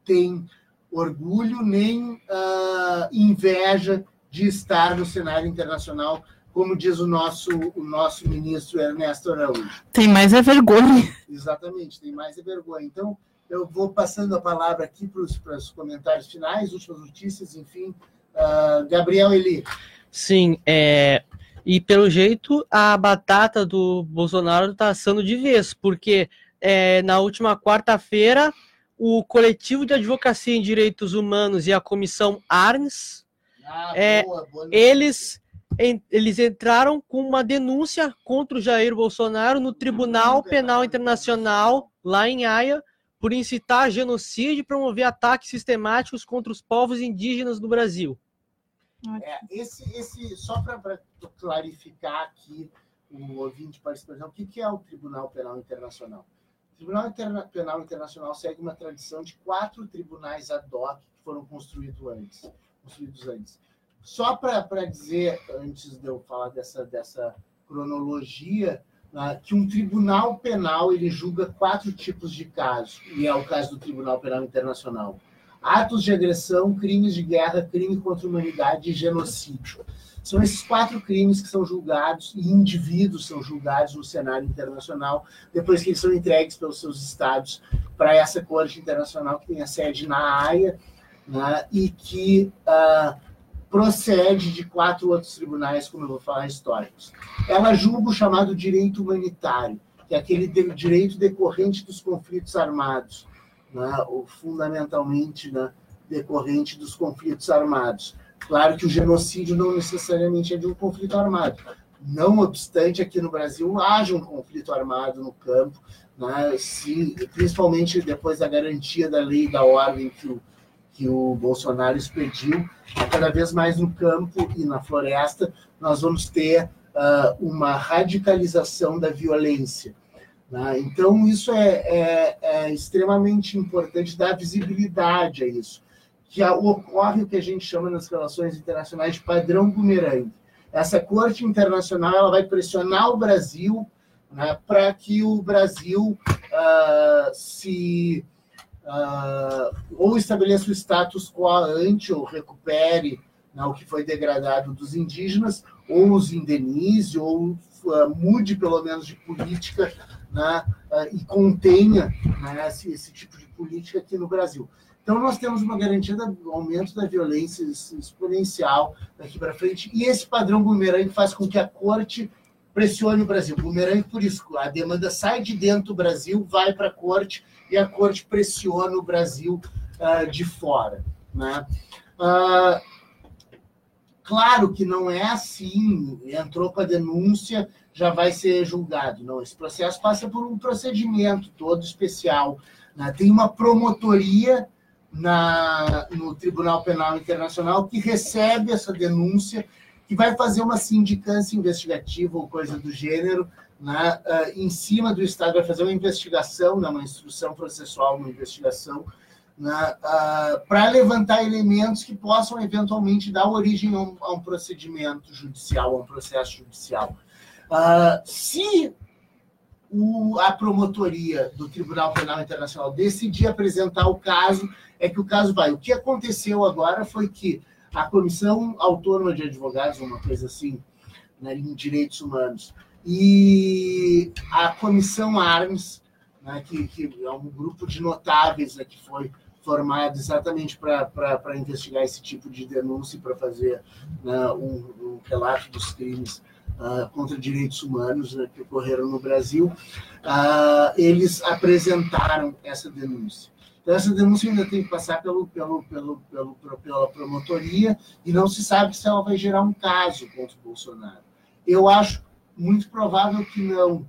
tem orgulho nem uh, inveja de estar no cenário internacional, como diz o nosso, o nosso ministro Ernesto Araújo. Tem mais é vergonha. Exatamente, tem mais é vergonha. Então, eu vou passando a palavra aqui para os comentários finais, últimas notícias, enfim. Uh, Gabriel Eli. Sim, é, e pelo jeito, a batata do Bolsonaro está assando de vez, porque é, na última quarta-feira, o coletivo de advocacia em direitos humanos e a comissão ARNS, ah, é, boa, boa eles, em, eles entraram com uma denúncia contra o Jair Bolsonaro no Tribunal Penal Internacional, lá em Haia, por incitar genocídio e promover ataques sistemáticos contra os povos indígenas do Brasil. É, esse, esse, só para clarificar aqui, o ouvinte pode explicar o que, que é o Tribunal Penal Internacional. O Tribunal Interna Penal Internacional segue uma tradição de quatro tribunais ad hoc que foram construídos antes. Construídos antes. Só para dizer, antes de eu falar dessa, dessa cronologia, né, que um tribunal penal ele julga quatro tipos de casos, e é o caso do Tribunal Penal Internacional atos de agressão, crimes de guerra, crime contra a humanidade e genocídio. São esses quatro crimes que são julgados e indivíduos são julgados no cenário internacional depois que eles são entregues pelos seus estados para essa corte internacional que tem a sede na Haia né, e que uh, procede de quatro outros tribunais, como eu vou falar, históricos. Ela julga o chamado direito humanitário, que é aquele direito decorrente dos conflitos armados, né, fundamentalmente né, decorrente dos conflitos armados. Claro que o genocídio não necessariamente é de um conflito armado. Não obstante, aqui no Brasil haja um conflito armado no campo, né, se, principalmente depois da garantia da lei e da ordem que o, que o Bolsonaro expediu, cada vez mais no campo e na floresta, nós vamos ter uh, uma radicalização da violência. Né? Então, isso é, é, é, extremamente importante dar visibilidade a isso. Que ocorre o que a gente chama nas relações internacionais de padrão bumerangue. Essa corte internacional ela vai pressionar o Brasil né, para que o Brasil uh, se uh, ou estabeleça o status quo ante ou recupere né, o que foi degradado dos indígenas, ou os indenize, ou uh, mude pelo menos de política né, uh, e contenha né, esse, esse, tipo de política aqui no Brasil. Então, nós temos uma garantia do aumento da violência exponencial daqui para frente, e esse padrão bumerangue faz com que a corte pressione o Brasil. Bumerangue, por isso, a demanda sai de dentro do Brasil, vai para a corte, e a corte pressiona o Brasil uh, de fora. Né? Uh, claro que não é assim, entrou com a denúncia, já vai ser julgado. Não, esse processo passa por um procedimento todo especial. Né? Tem uma promotoria na, no Tribunal Penal Internacional que recebe essa denúncia, que vai fazer uma sindicância investigativa ou coisa do gênero, né? Uh, em cima do Estado, vai fazer uma investigação, né? uma instrução processual, uma investigação, né? uh, para levantar elementos que possam eventualmente dar origem a um, a um procedimento judicial, a um processo judicial. Uh, se o, a promotoria do Tribunal Penal Internacional decidir apresentar o caso, é que o caso vai. O que aconteceu agora foi que a Comissão Autônoma de Advogados, uma coisa assim, né, em direitos humanos, e a Comissão Armes, né, que, que, é um grupo de notáveis né, que foi formado exatamente para investigar esse tipo de denúncia e para fazer né, um, um relato dos crimes uh, contra direitos humanos né, que ocorreram no Brasil, uh, eles apresentaram essa denúncia. Então, essa denúncia ainda tem que passar pelo, pelo, pelo, pelo, pela promotoria e não se sabe se ela vai gerar um caso contra o Bolsonaro. Eu acho muito provável que não,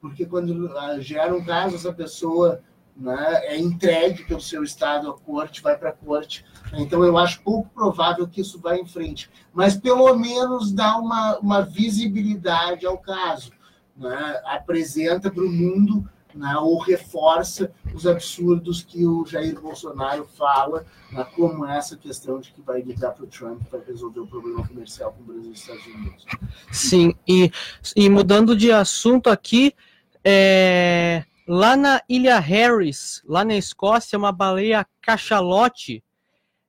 porque quando uh, gera um caso, essa pessoa né, é entregue pelo seu estado à corte, vai para a corte. Então, eu acho pouco provável que isso vá em frente, mas pelo menos dá uma, uma visibilidade ao caso, né, apresenta para o mundo né, ou reforça os absurdos que o Jair Bolsonaro fala, né, como essa questão de que vai ligar para o Trump para resolver o problema comercial com o Brasil e os Estados Unidos. Sim, e, e mudando de assunto aqui, é, Lá na Ilha Harris, lá na Escócia, uma baleia cachalote,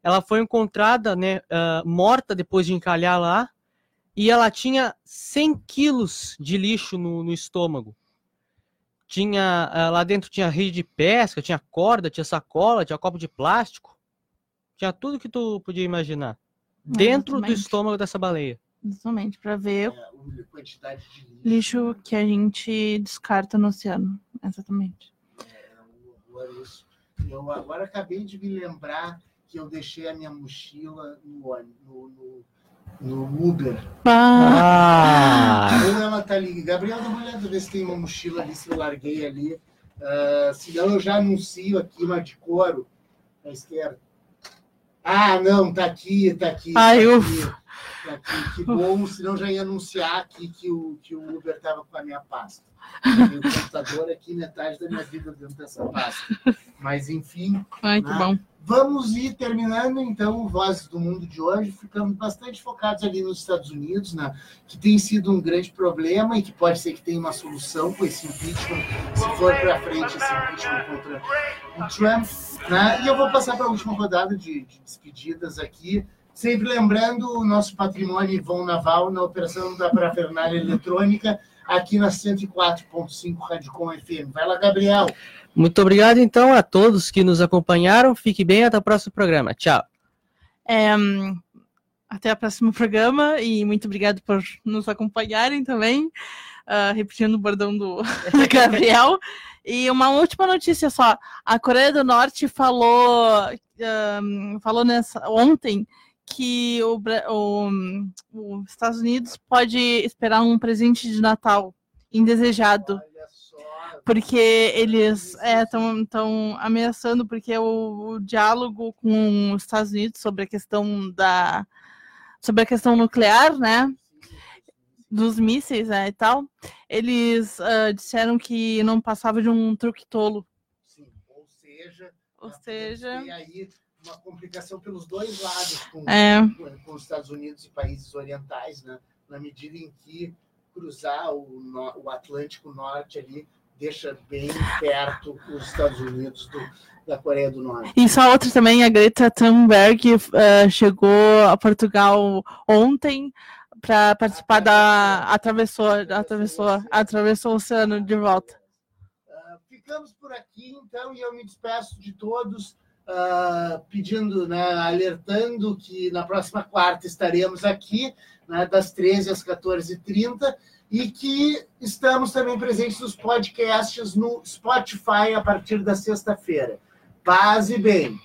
ela foi encontrada, né, uh, morta depois de encalhar lá, e ela tinha 100 quilos de lixo no, no estômago. Tinha uh, lá dentro tinha rede de pesca, tinha corda, tinha sacola, tinha copo de plástico, tinha tudo que tu podia imaginar é, dentro do estômago dessa baleia. Exatamente, para ver é, quantidade de lixo. lixo que a gente descarta no oceano. Exatamente. É, isso. Eu agora acabei de me lembrar que eu deixei a minha mochila no, no, no, no Uber. Ah. Ou ela tá ali. Gabriel, dá uma olhada, ver se tem uma mochila ali, se eu larguei ali. Uh, senão eu já anuncio aqui uma de couro à esquerda. Ah, não, tá aqui, tá aqui. Ai, tá ufa. Tá, que, que bom, senão já ia anunciar aqui que o, que o Uber estava com a minha pasta. Tem o computador aqui, metade da minha vida dentro dessa pasta. Mas, enfim, Ai, que Ah. bom. Vamos ir terminando então o Vozes do Mundo de hoje. Ficamos bastante focados ali nos Estados Unidos, né, que tem sido um grande problema e que pode ser que tenha uma solução com esse impeachment, se for para frente esse impeachment contra o Trump. Né? E eu vou passar para a última rodada de, de despedidas aqui. Sempre lembrando o nosso patrimônio Ivon Naval na operação da parafernália eletrônica aqui na 104.5 Rádio Com FM. Vai lá, Gabriel. Muito obrigado, então, a todos que nos acompanharam. Fique bem, até o próximo programa. Tchau. É, até o próximo programa e muito obrigado por nos acompanharem também. Ah, repetindo o bordão do, do Gabriel. E uma última notícia só: a Coreia do Norte falou, hum, falou nessa, ontem que o, o, os Estados Unidos pode esperar um presente de Natal indesejado porque eles estão ameaçando, porque o, o diálogo com os Estados Unidos sobre a questão da sobre a questão nuclear, né, dos mísseis né, e tal, eles ah, disseram que não passava de um truque tolo. Sim, ou seja, Ou podemos seja, aí uma complicação pelos dois lados com, é, com- os Estados Unidos e países orientais, né? Na medida em que cruzar o, no- o Atlântico Norte ali deixa bem perto os Estados Unidos do- da Coreia do Norte. E só outra também, a Greta Thunberg eh, chegou a Portugal ontem para participar da atravessou, atravessou, atravessou o oceano de volta. Ah, ficamos por aqui, então, e eu me despeço de todos, ah, pedindo, né, alertando que na próxima quarta estaremos aqui, né, das 13 às 14h30, e que estamos também presentes nos podcasts no Spotify a partir da sexta-feira. Paz e bem.